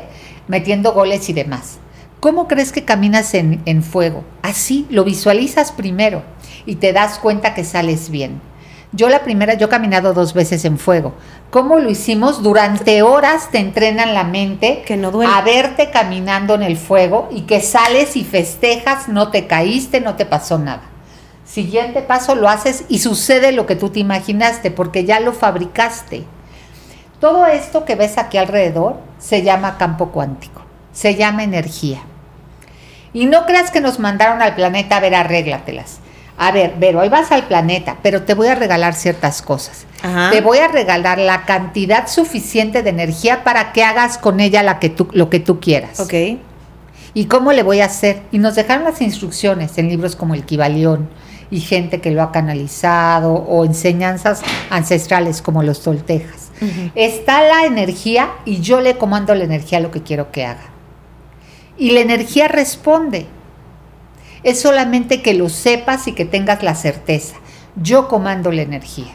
metiendo goles y demás. ¿Cómo crees que caminas en, en fuego? Así, lo visualizas primero y te das cuenta que sales bien. Yo la primera, yo he caminado dos veces en fuego. ¿Cómo lo hicimos? Durante horas te entrenan la mente Que no duele. a verte caminando en el fuego y que sales y festejas, no te caíste, no te pasó nada. Siguiente paso lo haces y sucede lo que tú te imaginaste porque ya lo fabricaste. Todo esto que ves aquí alrededor se llama campo cuántico, se llama energía. Y no creas que nos mandaron al planeta a ver, arréglatelas. A ver, Vero, hoy vas al planeta, pero te voy a regalar ciertas cosas. Ajá. Te voy a regalar la cantidad suficiente de energía para que hagas con ella la que tú, lo que tú quieras. Ok. ¿Y cómo le voy a hacer? Y nos dejaron las instrucciones en libros como el Kibalión y gente que lo ha canalizado o enseñanzas ancestrales como los toltejas. Está la energía y yo le comando la energía a lo que quiero que haga. Y la energía responde. Es solamente que lo sepas y que tengas la certeza. Yo comando la energía.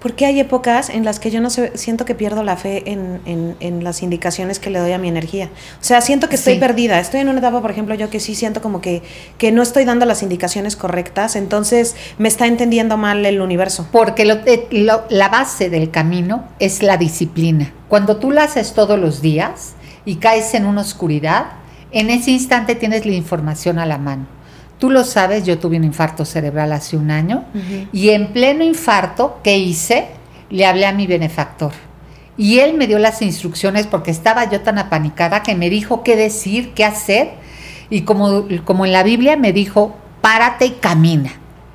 Porque hay épocas en las que yo no sé, siento que pierdo la fe en, en- en las indicaciones que le doy a mi energía. O sea, siento que estoy Sí. perdida. Estoy en una etapa, por ejemplo, yo que sí siento como que, que no estoy dando las indicaciones correctas, entonces me está entendiendo mal el universo. Porque lo- eh, lo- la base del camino es la disciplina. Cuando tú la haces todos los días y caes en una oscuridad, en ese instante tienes la información a la mano. Tú lo sabes, yo tuve un infarto cerebral hace un año y en pleno infarto, ¿qué hice? Le hablé a mi benefactor. Y él me dio las instrucciones porque estaba yo tan apanicada que me dijo qué decir, qué hacer. Y como, como en la Biblia me dijo, párate y camina.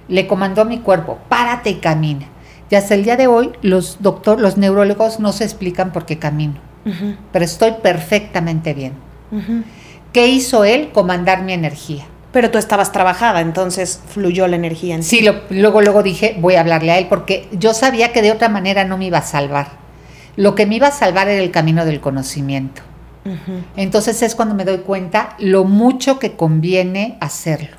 Le comandó a mi cuerpo, párate y camina. Y hasta el día de hoy los los neurólogos no se explican por qué camino. Pero estoy perfectamente bien. ¿Qué hizo él? Comandar mi energía. Pero tú estabas trabajada, entonces fluyó la energía en. Sí, lo- luego, luego dije, voy a hablarle a él porque yo sabía que de otra manera no me iba a salvar. Lo que me iba a salvar era el camino del conocimiento. Entonces es cuando me doy cuenta lo mucho que conviene hacerlo.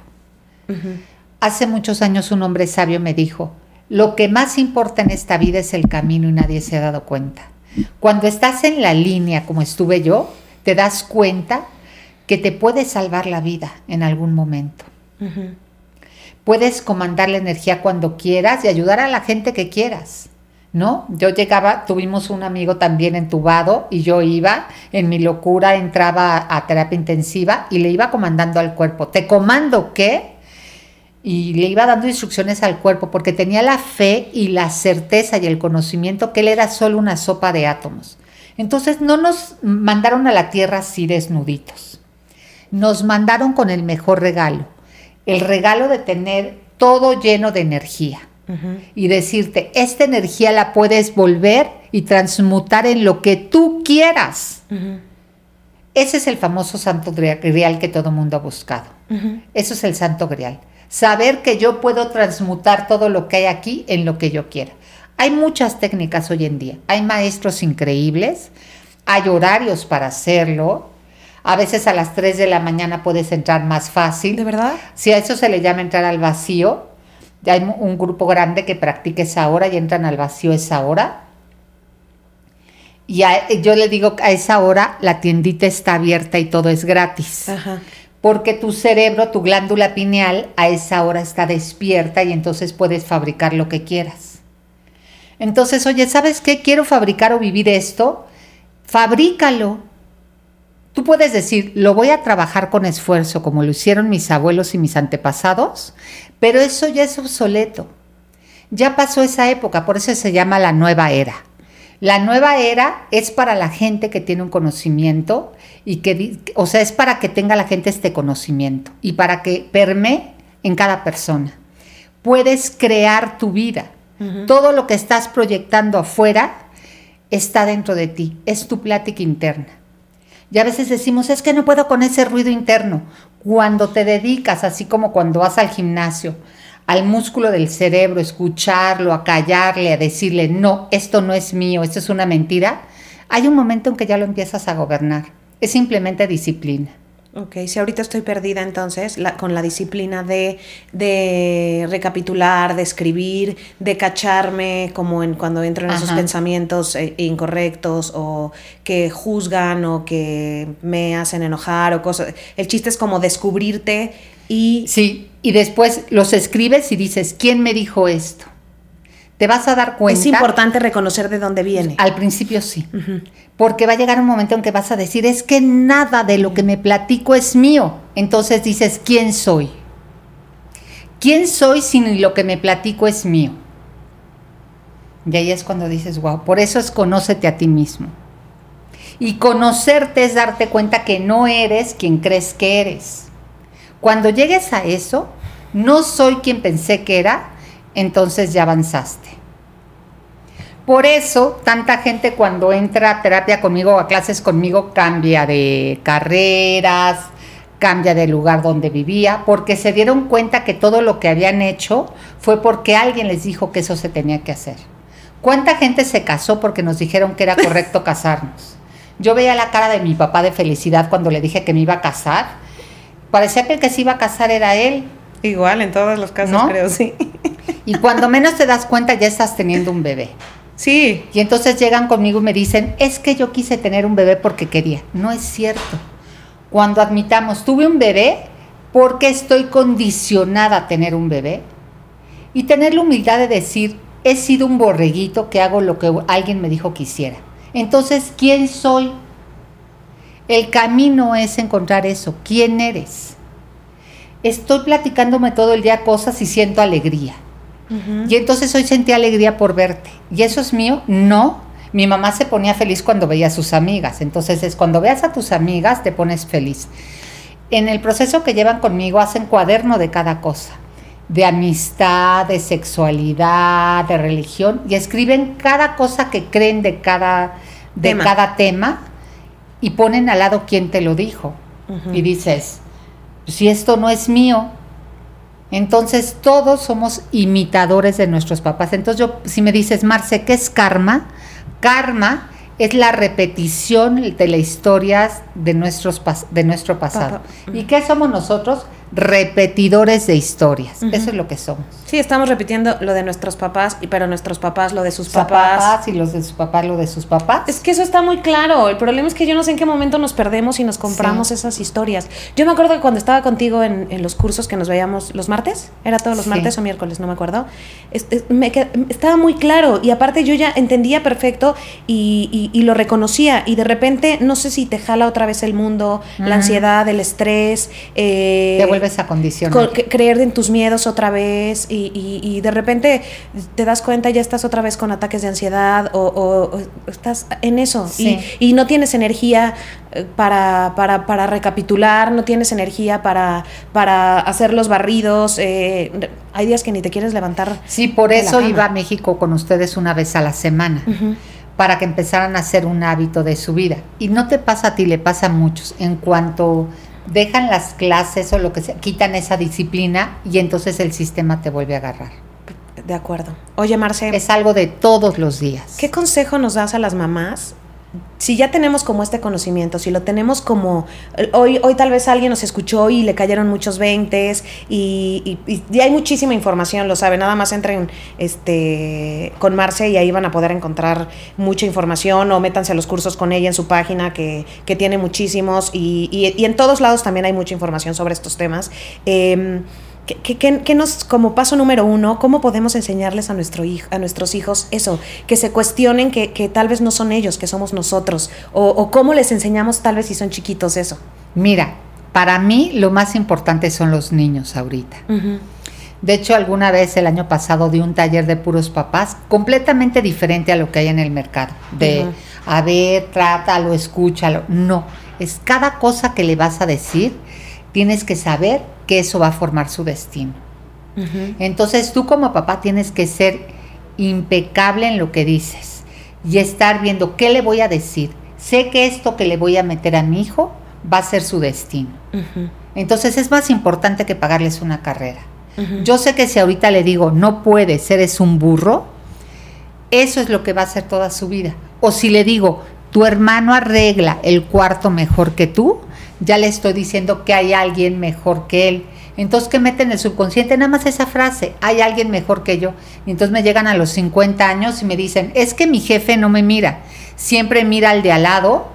Hace muchos años un hombre sabio me dijo, lo que más importa en esta vida es el camino y nadie se ha dado cuenta. Cuando estás en la línea como estuve yo, te das cuenta que te puede salvar la vida en algún momento. Puedes comandar la energía cuando quieras y ayudar a la gente que quieras. ¿No? Yo llegaba, tuvimos un amigo también entubado y yo iba, en mi locura entraba a, a terapia intensiva y le iba comandando al cuerpo. ¿Te comando qué? Y le iba dando instrucciones al cuerpo porque tenía la fe y la certeza y el conocimiento que él era solo una sopa de átomos. Entonces no nos mandaron a la tierra así desnuditos. Nos mandaron con el mejor regalo, el regalo de tener todo lleno de energía y decirte, esta energía la puedes volver y transmutar en lo que tú quieras. Ese es el famoso santo gria- grial que todo mundo ha buscado. Eso es el santo grial. Saber que yo puedo transmutar todo lo que hay aquí en lo que yo quiera. Hay muchas técnicas hoy en día. Hay maestros increíbles, hay horarios para hacerlo. A veces a las 3 de la mañana puedes entrar más fácil. ¿De verdad? Si a eso se le llama entrar al vacío, ya hay un grupo grande que practica esa hora y entran al vacío esa hora. Y a- yo le digo que a esa hora la tiendita está abierta y todo es gratis. Ajá. Porque tu cerebro, tu glándula pineal, a esa hora está despierta y entonces puedes fabricar lo que quieras. Entonces, oye, ¿sabes qué? Quiero fabricar o vivir esto. Fabrícalo. Tú puedes decir, lo voy a trabajar con esfuerzo, como lo hicieron mis abuelos y mis antepasados, pero eso ya es obsoleto. Ya pasó esa época, por eso se llama la nueva era. La nueva era es para la gente que tiene un conocimiento y que, o sea, es para que tenga la gente este conocimiento y para que permee en cada persona. Puedes crear tu vida. Todo lo que estás proyectando afuera está dentro de ti, es tu plática interna. Y a veces decimos, es que no puedo con ese ruido interno. Cuando te dedicas, así como cuando vas al gimnasio, al músculo del cerebro, escucharlo, a callarle, a decirle, no, esto no es mío, esto es una mentira, hay un momento en que ya lo empiezas a gobernar. Es simplemente disciplina. Ok, si ahorita estoy perdida entonces la- con la disciplina de, de recapitular, de escribir, de cacharme como en cuando entro en esos pensamientos eh, incorrectos o que juzgan o que me hacen enojar o cosas. El chiste es como descubrirte y Sí, y después los escribes y dices, ¿quién me dijo esto? Te vas a dar cuenta. es importante reconocer de dónde viene. Al principio sí, porque va a llegar un momento en que vas a decir, es que nada de lo que me platico es mío. Entonces dices, ¿quién soy? ¿Quién soy si ni lo que me platico es mío? Y ahí es cuando dices, wow, por eso es conócete a ti mismo. Y conocerte es darte cuenta que no eres quien crees que eres. Cuando llegues a eso, no soy quien pensé que era, entonces ya avanzaste. Por eso, tanta gente cuando entra a terapia conmigo o a clases conmigo cambia de carreras, cambia de lugar donde vivía, porque se dieron cuenta que todo lo que habían hecho fue porque alguien les dijo que eso se tenía que hacer. ¿Cuánta gente se casó porque nos dijeron que era correcto casarnos? Yo veía la cara de mi papá de felicidad cuando le dije que me iba a casar. Parecía que el que se iba a casar era él. Igual en todos los casos ¿No? creo, sí. Y cuando menos te das cuenta ya estás teniendo un bebé. Sí, Y entonces llegan conmigo y me dicen, es que yo quise tener un bebé porque quería. No es cierto. Cuando admitamos, tuve un bebé porque estoy condicionada a tener un bebé. Y tener la humildad de decir, he sido un borreguito que hago lo que alguien me dijo que hiciera. Entonces, ¿quién soy? El camino es encontrar eso. ¿Quién eres? Estoy platicándome todo el día cosas y siento alegría. Y entonces hoy sentí alegría por verte. ¿Y eso es mío? No. Mi mamá se ponía feliz cuando veía a sus amigas. Entonces es cuando veas a tus amigas te pones feliz. En el proceso que llevan conmigo hacen cuaderno de cada cosa. De amistad, de sexualidad, de religión. Y escriben cada cosa que creen de cada, de Tema. cada tema. Y ponen al lado quién te lo dijo. Y dices, si esto no es mío, entonces todos somos imitadores de nuestros papás. Entonces yo, si me dices, Marce, ¿qué es karma? Karma es la repetición de la historia de, nuestros de nuestro pasado. Papá. ¿Y qué somos nosotros? Repetidores de historias. Eso es lo que somos. sí, estamos repitiendo lo de nuestros papás, y pero nuestros papás lo de sus papás. papás y los de sus papás, lo de sus papás. Es que eso está muy claro. El problema es que yo no sé en qué momento nos perdemos y nos compramos Sí. esas historias. Yo me acuerdo que cuando estaba contigo en, en los cursos que nos veíamos los martes, era todos los Sí. martes o miércoles, no me acuerdo, es- es- me qued- estaba muy claro y aparte yo ya entendía perfecto y, y- y lo reconocía y de repente no sé si te jala otra vez el mundo, la ansiedad, el estrés. eh, vuelves a condicionar. creer en tus miedos otra vez y, y- y de repente te das cuenta ya estás otra vez con ataques de ansiedad o, o- o estás en eso Sí. y, y no tienes energía eh, para, para, para recapitular, no tienes energía para, para hacer los barridos, eh, hay días que ni te quieres levantar. Sí, por eso iba a México con ustedes una vez a la semana, para que empezaran a hacer un hábito de su vida. Y no te pasa a ti, le pasa a muchos. En cuanto dejan las clases o lo que sea, quitan esa disciplina y entonces el sistema te vuelve a agarrar. De acuerdo. Oye, Marce, Es algo de todos los días. ¿Qué consejo nos das a las mamás? Si ya tenemos como este conocimiento, si lo tenemos como hoy, hoy tal vez alguien nos escuchó y le cayeron muchos veintes y, y- y hay muchísima información, lo saben, nada más entren este con Marce y ahí van a poder encontrar mucha información o métanse a los cursos con ella en su página que, que tiene muchísimos y, y- en todos lados también hay mucha información sobre estos temas. Em, ¿Qué, qué- qué- nos, como paso número uno, cómo podemos enseñarles a, nuestro hijo, a nuestros hijos eso? Que se cuestionen que, que tal vez no son ellos, que somos nosotros. O, o cómo les enseñamos tal vez si son chiquitos eso. Mira, para mí lo más importante son los niños ahorita. De hecho, alguna vez el año pasado di un taller de puros papás completamente diferente a lo que hay en el mercado. De, Ujú. a ver, trátalo, escúchalo. No, es cada cosa que le vas a decir, tienes que saber que eso va a formar su destino. Entonces tú como papá tienes que ser impecable en lo que dices y estar viendo qué le voy a decir. Sé que esto que le voy a meter a mi hijo va a ser su destino. Entonces es más importante que pagarles una carrera. Yo sé que si ahorita le digo, no puedes, eres un burro, eso es lo que va a hacer toda su vida. O si le digo, tu hermano arregla el cuarto mejor que tú, ya le estoy diciendo que hay alguien mejor que él. Entonces, ¿qué mete en el subconsciente? Nada más esa frase, hay alguien mejor que yo. Y entonces me llegan a los 50 años y me dicen, es que mi jefe no me mira, siempre mira al de al lado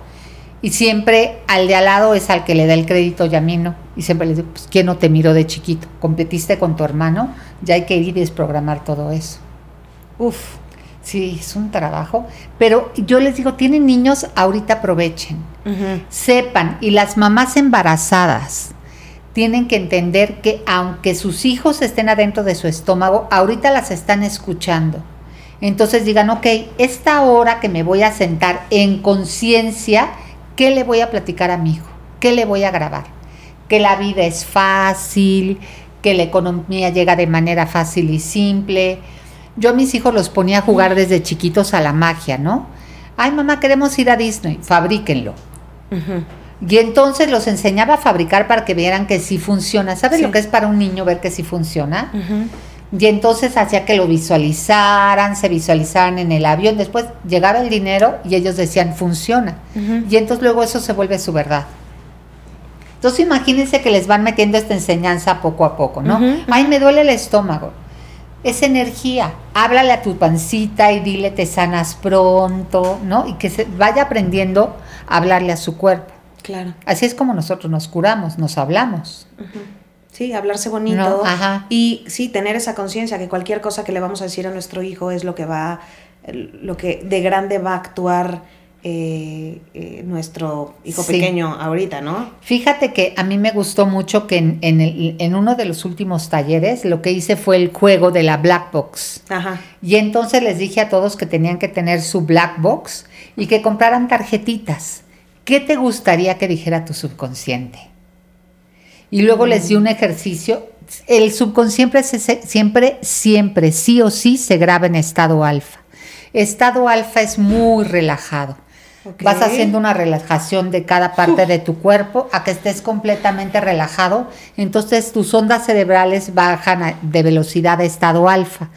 y siempre al de al lado es al que le da el crédito y a mí no. Y siempre les digo, pues, ¿quién no te miró de chiquito? ¿Competiste con tu hermano? Ya hay que ir y desprogramar todo eso. Uf. Sí, es un trabajo. Pero yo les digo, tienen niños, ahorita aprovechen. Sepan, y las mamás embarazadas tienen que entender que aunque sus hijos estén adentro de su estómago, ahorita las están escuchando. Entonces digan, ok, esta hora que me voy a sentar en conciencia, ¿qué le voy a platicar a mi hijo? ¿Qué le voy a grabar? Que la vida es fácil, que la economía llega de manera fácil y simple. Yo a mis hijos los ponía a jugar desde chiquitos a la magia, ¿no? Ay, mamá, queremos ir a Disney, fabríquenlo. Y entonces los enseñaba a fabricar para que vieran que sí funciona. ¿Sabes Sí. lo que es para un niño ver que sí funciona? Y entonces hacía que lo visualizaran, se visualizaran en el avión. Después llegaba el dinero y ellos decían, funciona. Y entonces luego eso se vuelve su verdad. Entonces imagínense que les van metiendo esta enseñanza poco a poco, ¿no? Ay, me duele el estómago. Es energía. Háblale a tu pancita y dile te sanas pronto, ¿no? Y que se vaya aprendiendo a hablarle a su cuerpo. Claro. Así es como nosotros nos curamos, nos hablamos. Sí, hablarse bonito. No, ajá. Y sí, tener esa conciencia que cualquier cosa que le vamos a decir a nuestro hijo es lo que va, lo que de grande va a actuar eh, eh, nuestro hijo Sí. pequeño ahorita, ¿no? Fíjate que a mí me gustó mucho que en, en el- en uno de los últimos talleres lo que hice fue el juego de la black box. Ajá. Y entonces les dije a todos que tenían que tener su black box y que compraran tarjetitas. ¿Qué te gustaría que dijera tu subconsciente? Y luego les di un ejercicio. El subconsciente se- siempre, siempre, sí o sí, se graba en estado alfa. Estado alfa es muy relajado. Vas haciendo una relajación de cada parte de tu cuerpo a que estés completamente relajado. Entonces tus ondas cerebrales bajan a- de velocidad a estado alfa.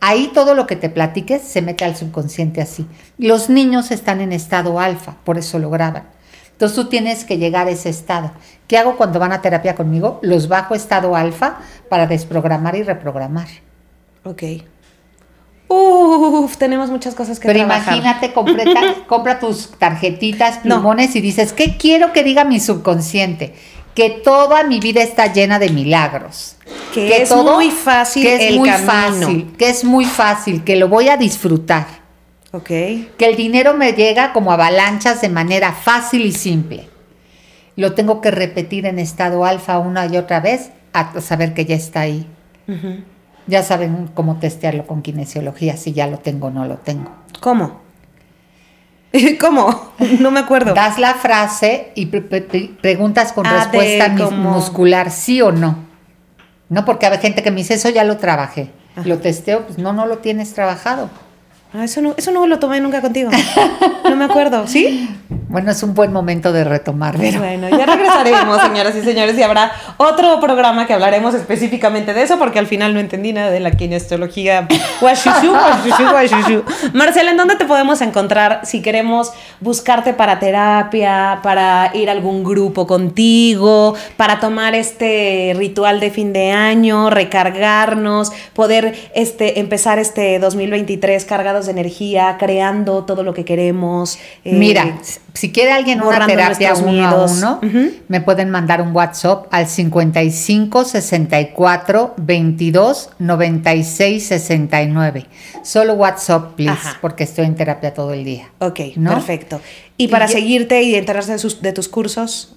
Ahí todo lo que te platiques se mete al subconsciente así. Los niños están en estado alfa, por eso lo graban. Entonces tú tienes que llegar a ese estado. ¿Qué hago cuando van a terapia conmigo? Los bajo estado alfa para desprogramar y reprogramar. Ok. Uf, tenemos muchas cosas que Pero trabajar. imagínate, completa- compra tus tarjetitas, No. plumones y dices, ¿qué quiero que diga mi subconsciente? Que toda mi vida está llena de milagros. Que es muy fácil que es el muy camino. fácil, que es muy fácil, que lo voy a disfrutar. Ok. Que el dinero me llega como avalanchas de manera fácil y simple. Lo tengo que repetir en estado alfa una y otra vez hasta saber que ya está ahí. Ujú. Ya saben cómo testearlo con kinesiología, si ya lo tengo o no lo tengo. ¿Cómo? ¿Cómo? No me acuerdo. Das la frase y pre- pre- pre- preguntas con Ah, respuesta de muscular, sí o no. No, porque hay gente que me dice, eso ya lo trabajé. Ajá. Lo testeo, pues no, no lo tienes trabajado. Ah, eso, no, eso no lo tomé nunca contigo. No me acuerdo. ¿Sí? Bueno, es un buen momento de retomar, pero Bueno, ya regresaremos, señoras y señores, y habrá otro programa que hablaremos específicamente de eso, porque al final no entendí nada de la kinesiología. Guashushu. Marcela, ¿en dónde te podemos encontrar si queremos buscarte para terapia, para ir a algún grupo contigo, para tomar este ritual de fin de año, recargarnos, poder este, empezar este 2023 cargados de energía, creando todo lo que queremos? eh, mira, si quiere alguien una terapia uno miedos. a uno, me pueden mandar un WhatsApp al 55 64 22 96 69. Solo WhatsApp, please, Ajá. porque estoy en terapia todo el día. Ok, ¿No? perfecto. Y para Y- seguirte y enterarse de, sus- de tus cursos,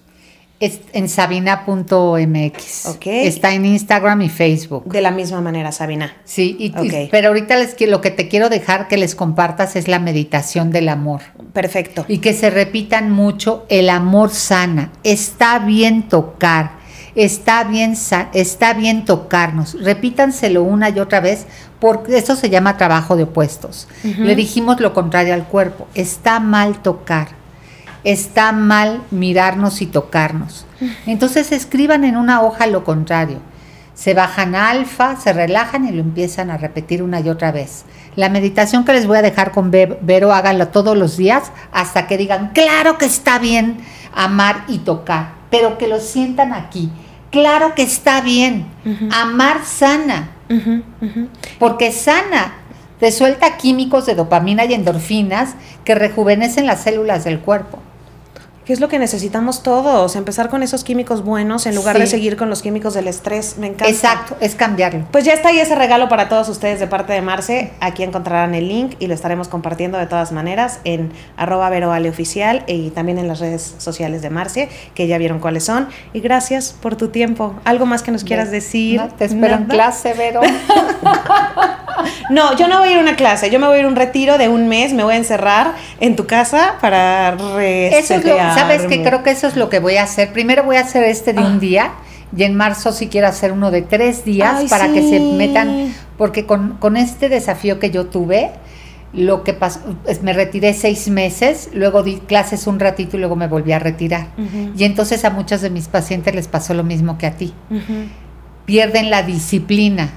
Es en sabina.mx. Ok. Está en Instagram y Facebook. de la misma manera, Sabina. Sí, y- y- Ok. pero ahorita les, lo que te quiero dejar que les compartas es la meditación del amor. Perfecto. Y que se repitan mucho, el amor sana. Está bien tocar, está bien, está bien tocarnos. Repítanselo una y otra vez, porque eso se llama trabajo de opuestos. Le dijimos lo contrario al cuerpo. Está mal tocar. Está mal mirarnos y tocarnos. Entonces escriban en una hoja lo contrario. Se bajan alfa, se relajan y lo empiezan a repetir una y otra vez. La meditación que les voy a dejar con Ve- Vero, háganlo todos los días hasta que digan, claro que está bien amar y tocar, pero que lo sientan aquí. Claro que está bien. Amar sana, porque sana. Te suelta químicos de dopamina y endorfinas que rejuvenecen las células del cuerpo. ¿Qué es lo que necesitamos todos? Empezar con esos químicos buenos en lugar de seguir con los químicos del estrés. Me encanta. Exacto, es cambiarlo. Pues ya está ahí ese regalo para todos ustedes de parte de Marce. Aquí encontrarán el link y lo estaremos compartiendo de todas maneras en arroba veroaleoficial y también en las redes sociales de Marce, que ya vieron cuáles son. Y gracias por tu tiempo. ¿Algo más que nos quieras decir? No, te espero en clase, Vero. No, yo no voy a ir a una clase, yo me voy a ir a un retiro de un mes, me voy a encerrar en tu casa para Eso es lo, ¿sabes que Creo que eso es lo que voy a hacer. Primero voy a hacer este de Ah. un día y en marzo sí quiero hacer uno de tres días Ay, para que se metan, porque con, con este desafío que yo tuve, lo que pasó, es- me retiré seis meses, luego di clases un ratito y luego me volví a retirar. Y entonces a muchos de mis pacientes les pasó lo mismo que a ti. Pierden la disciplina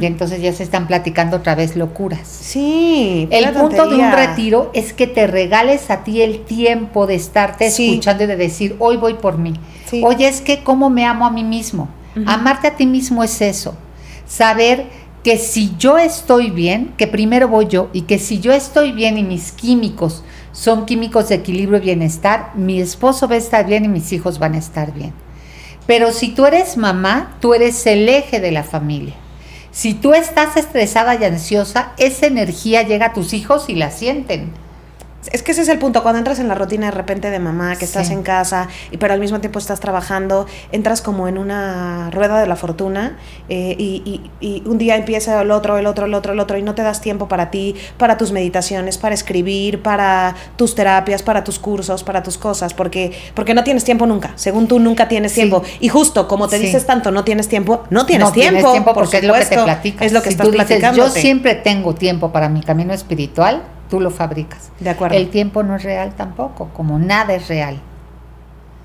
y entonces ya se están platicando otra vez locuras. Sí. El punto de un retiro es que te regales a ti el tiempo de estarte Sí. escuchando y de decir, hoy voy por mí. Sí. Oye, es que cómo me amo a mí mismo. Amarte a ti mismo es eso. Saber que si yo estoy bien, que primero voy yo, y que si yo estoy bien y mis químicos son químicos de equilibrio y bienestar, mi esposo va a estar bien y mis hijos van a estar bien. Pero si tú eres mamá, tú eres el eje de la familia. Si tú estás estresada y ansiosa, esa energía llega a tus hijos y la sienten. Es que ese es el punto, cuando entras en la rutina de repente de mamá, que estás Sí. en casa, y pero al mismo tiempo estás trabajando, entras como en una rueda de la fortuna, eh, y, y- y un día empieza el otro, el otro, el otro, el otro, y no te das tiempo para ti, para tus meditaciones, para escribir, para tus terapias, para tus cursos, para tus cosas, porque, porque no tienes tiempo nunca, según tú nunca tienes Sí. tiempo. Y justo como te Sí. dices tanto, no tienes tiempo, no tienes no tiempo. tienes tiempo por porque es lo que te platicas. Es lo que si estás dices, yo siempre tengo tiempo para mi camino espiritual, tú lo fabricas. De acuerdo. El tiempo no es real tampoco, como nada es real.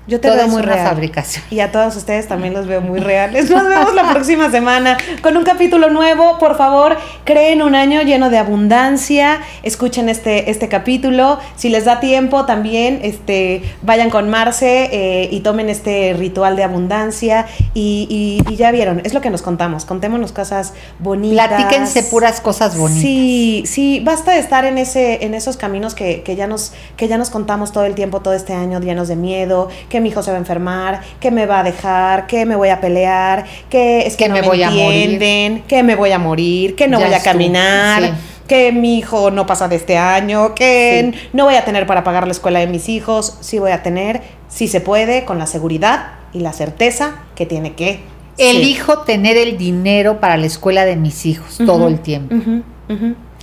Yo te Todo veo muy real. fabricación. Y a todos ustedes también los veo muy reales. Nos vemos la próxima semana con un capítulo nuevo. Por favor, creen un año lleno de abundancia. Escuchen este, este capítulo. Si les da tiempo, también este, vayan con Marce eh, y tomen este ritual de abundancia. Y, y- y ya vieron, es lo que nos contamos. Contémonos cosas bonitas. Platíquense puras cosas bonitas. Sí, sí, basta de estar en ese, en esos caminos que, que ya nos, que ya nos contamos todo el tiempo, todo este año, llenos de miedo, que mi hijo se va a enfermar, que me va a dejar, que me voy a pelear, que es que, Que no me voy a morir. entienden, que me voy a morir, que no Ya voy a caminar. sí. Que mi hijo no pasa de este año, que Sí. no voy a tener para pagar la escuela de mis hijos, sí voy a tener, si se puede, con la seguridad y la certeza que tiene que. ser. Elijo tener el dinero para la escuela de mis hijos todo el tiempo.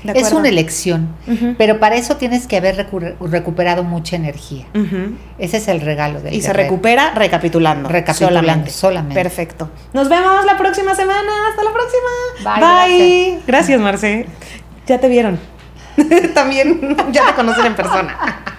Es una elección, pero para eso tienes que haber recu- recuperado mucha energía. Ese es el regalo del Y se recupera recapitulando. Recapitulando, solamente. Perfecto. Nos vemos la próxima semana. Hasta la próxima. Bye, Bye. Gracias, Marce. Ya te vieron. También ya te conocen en persona.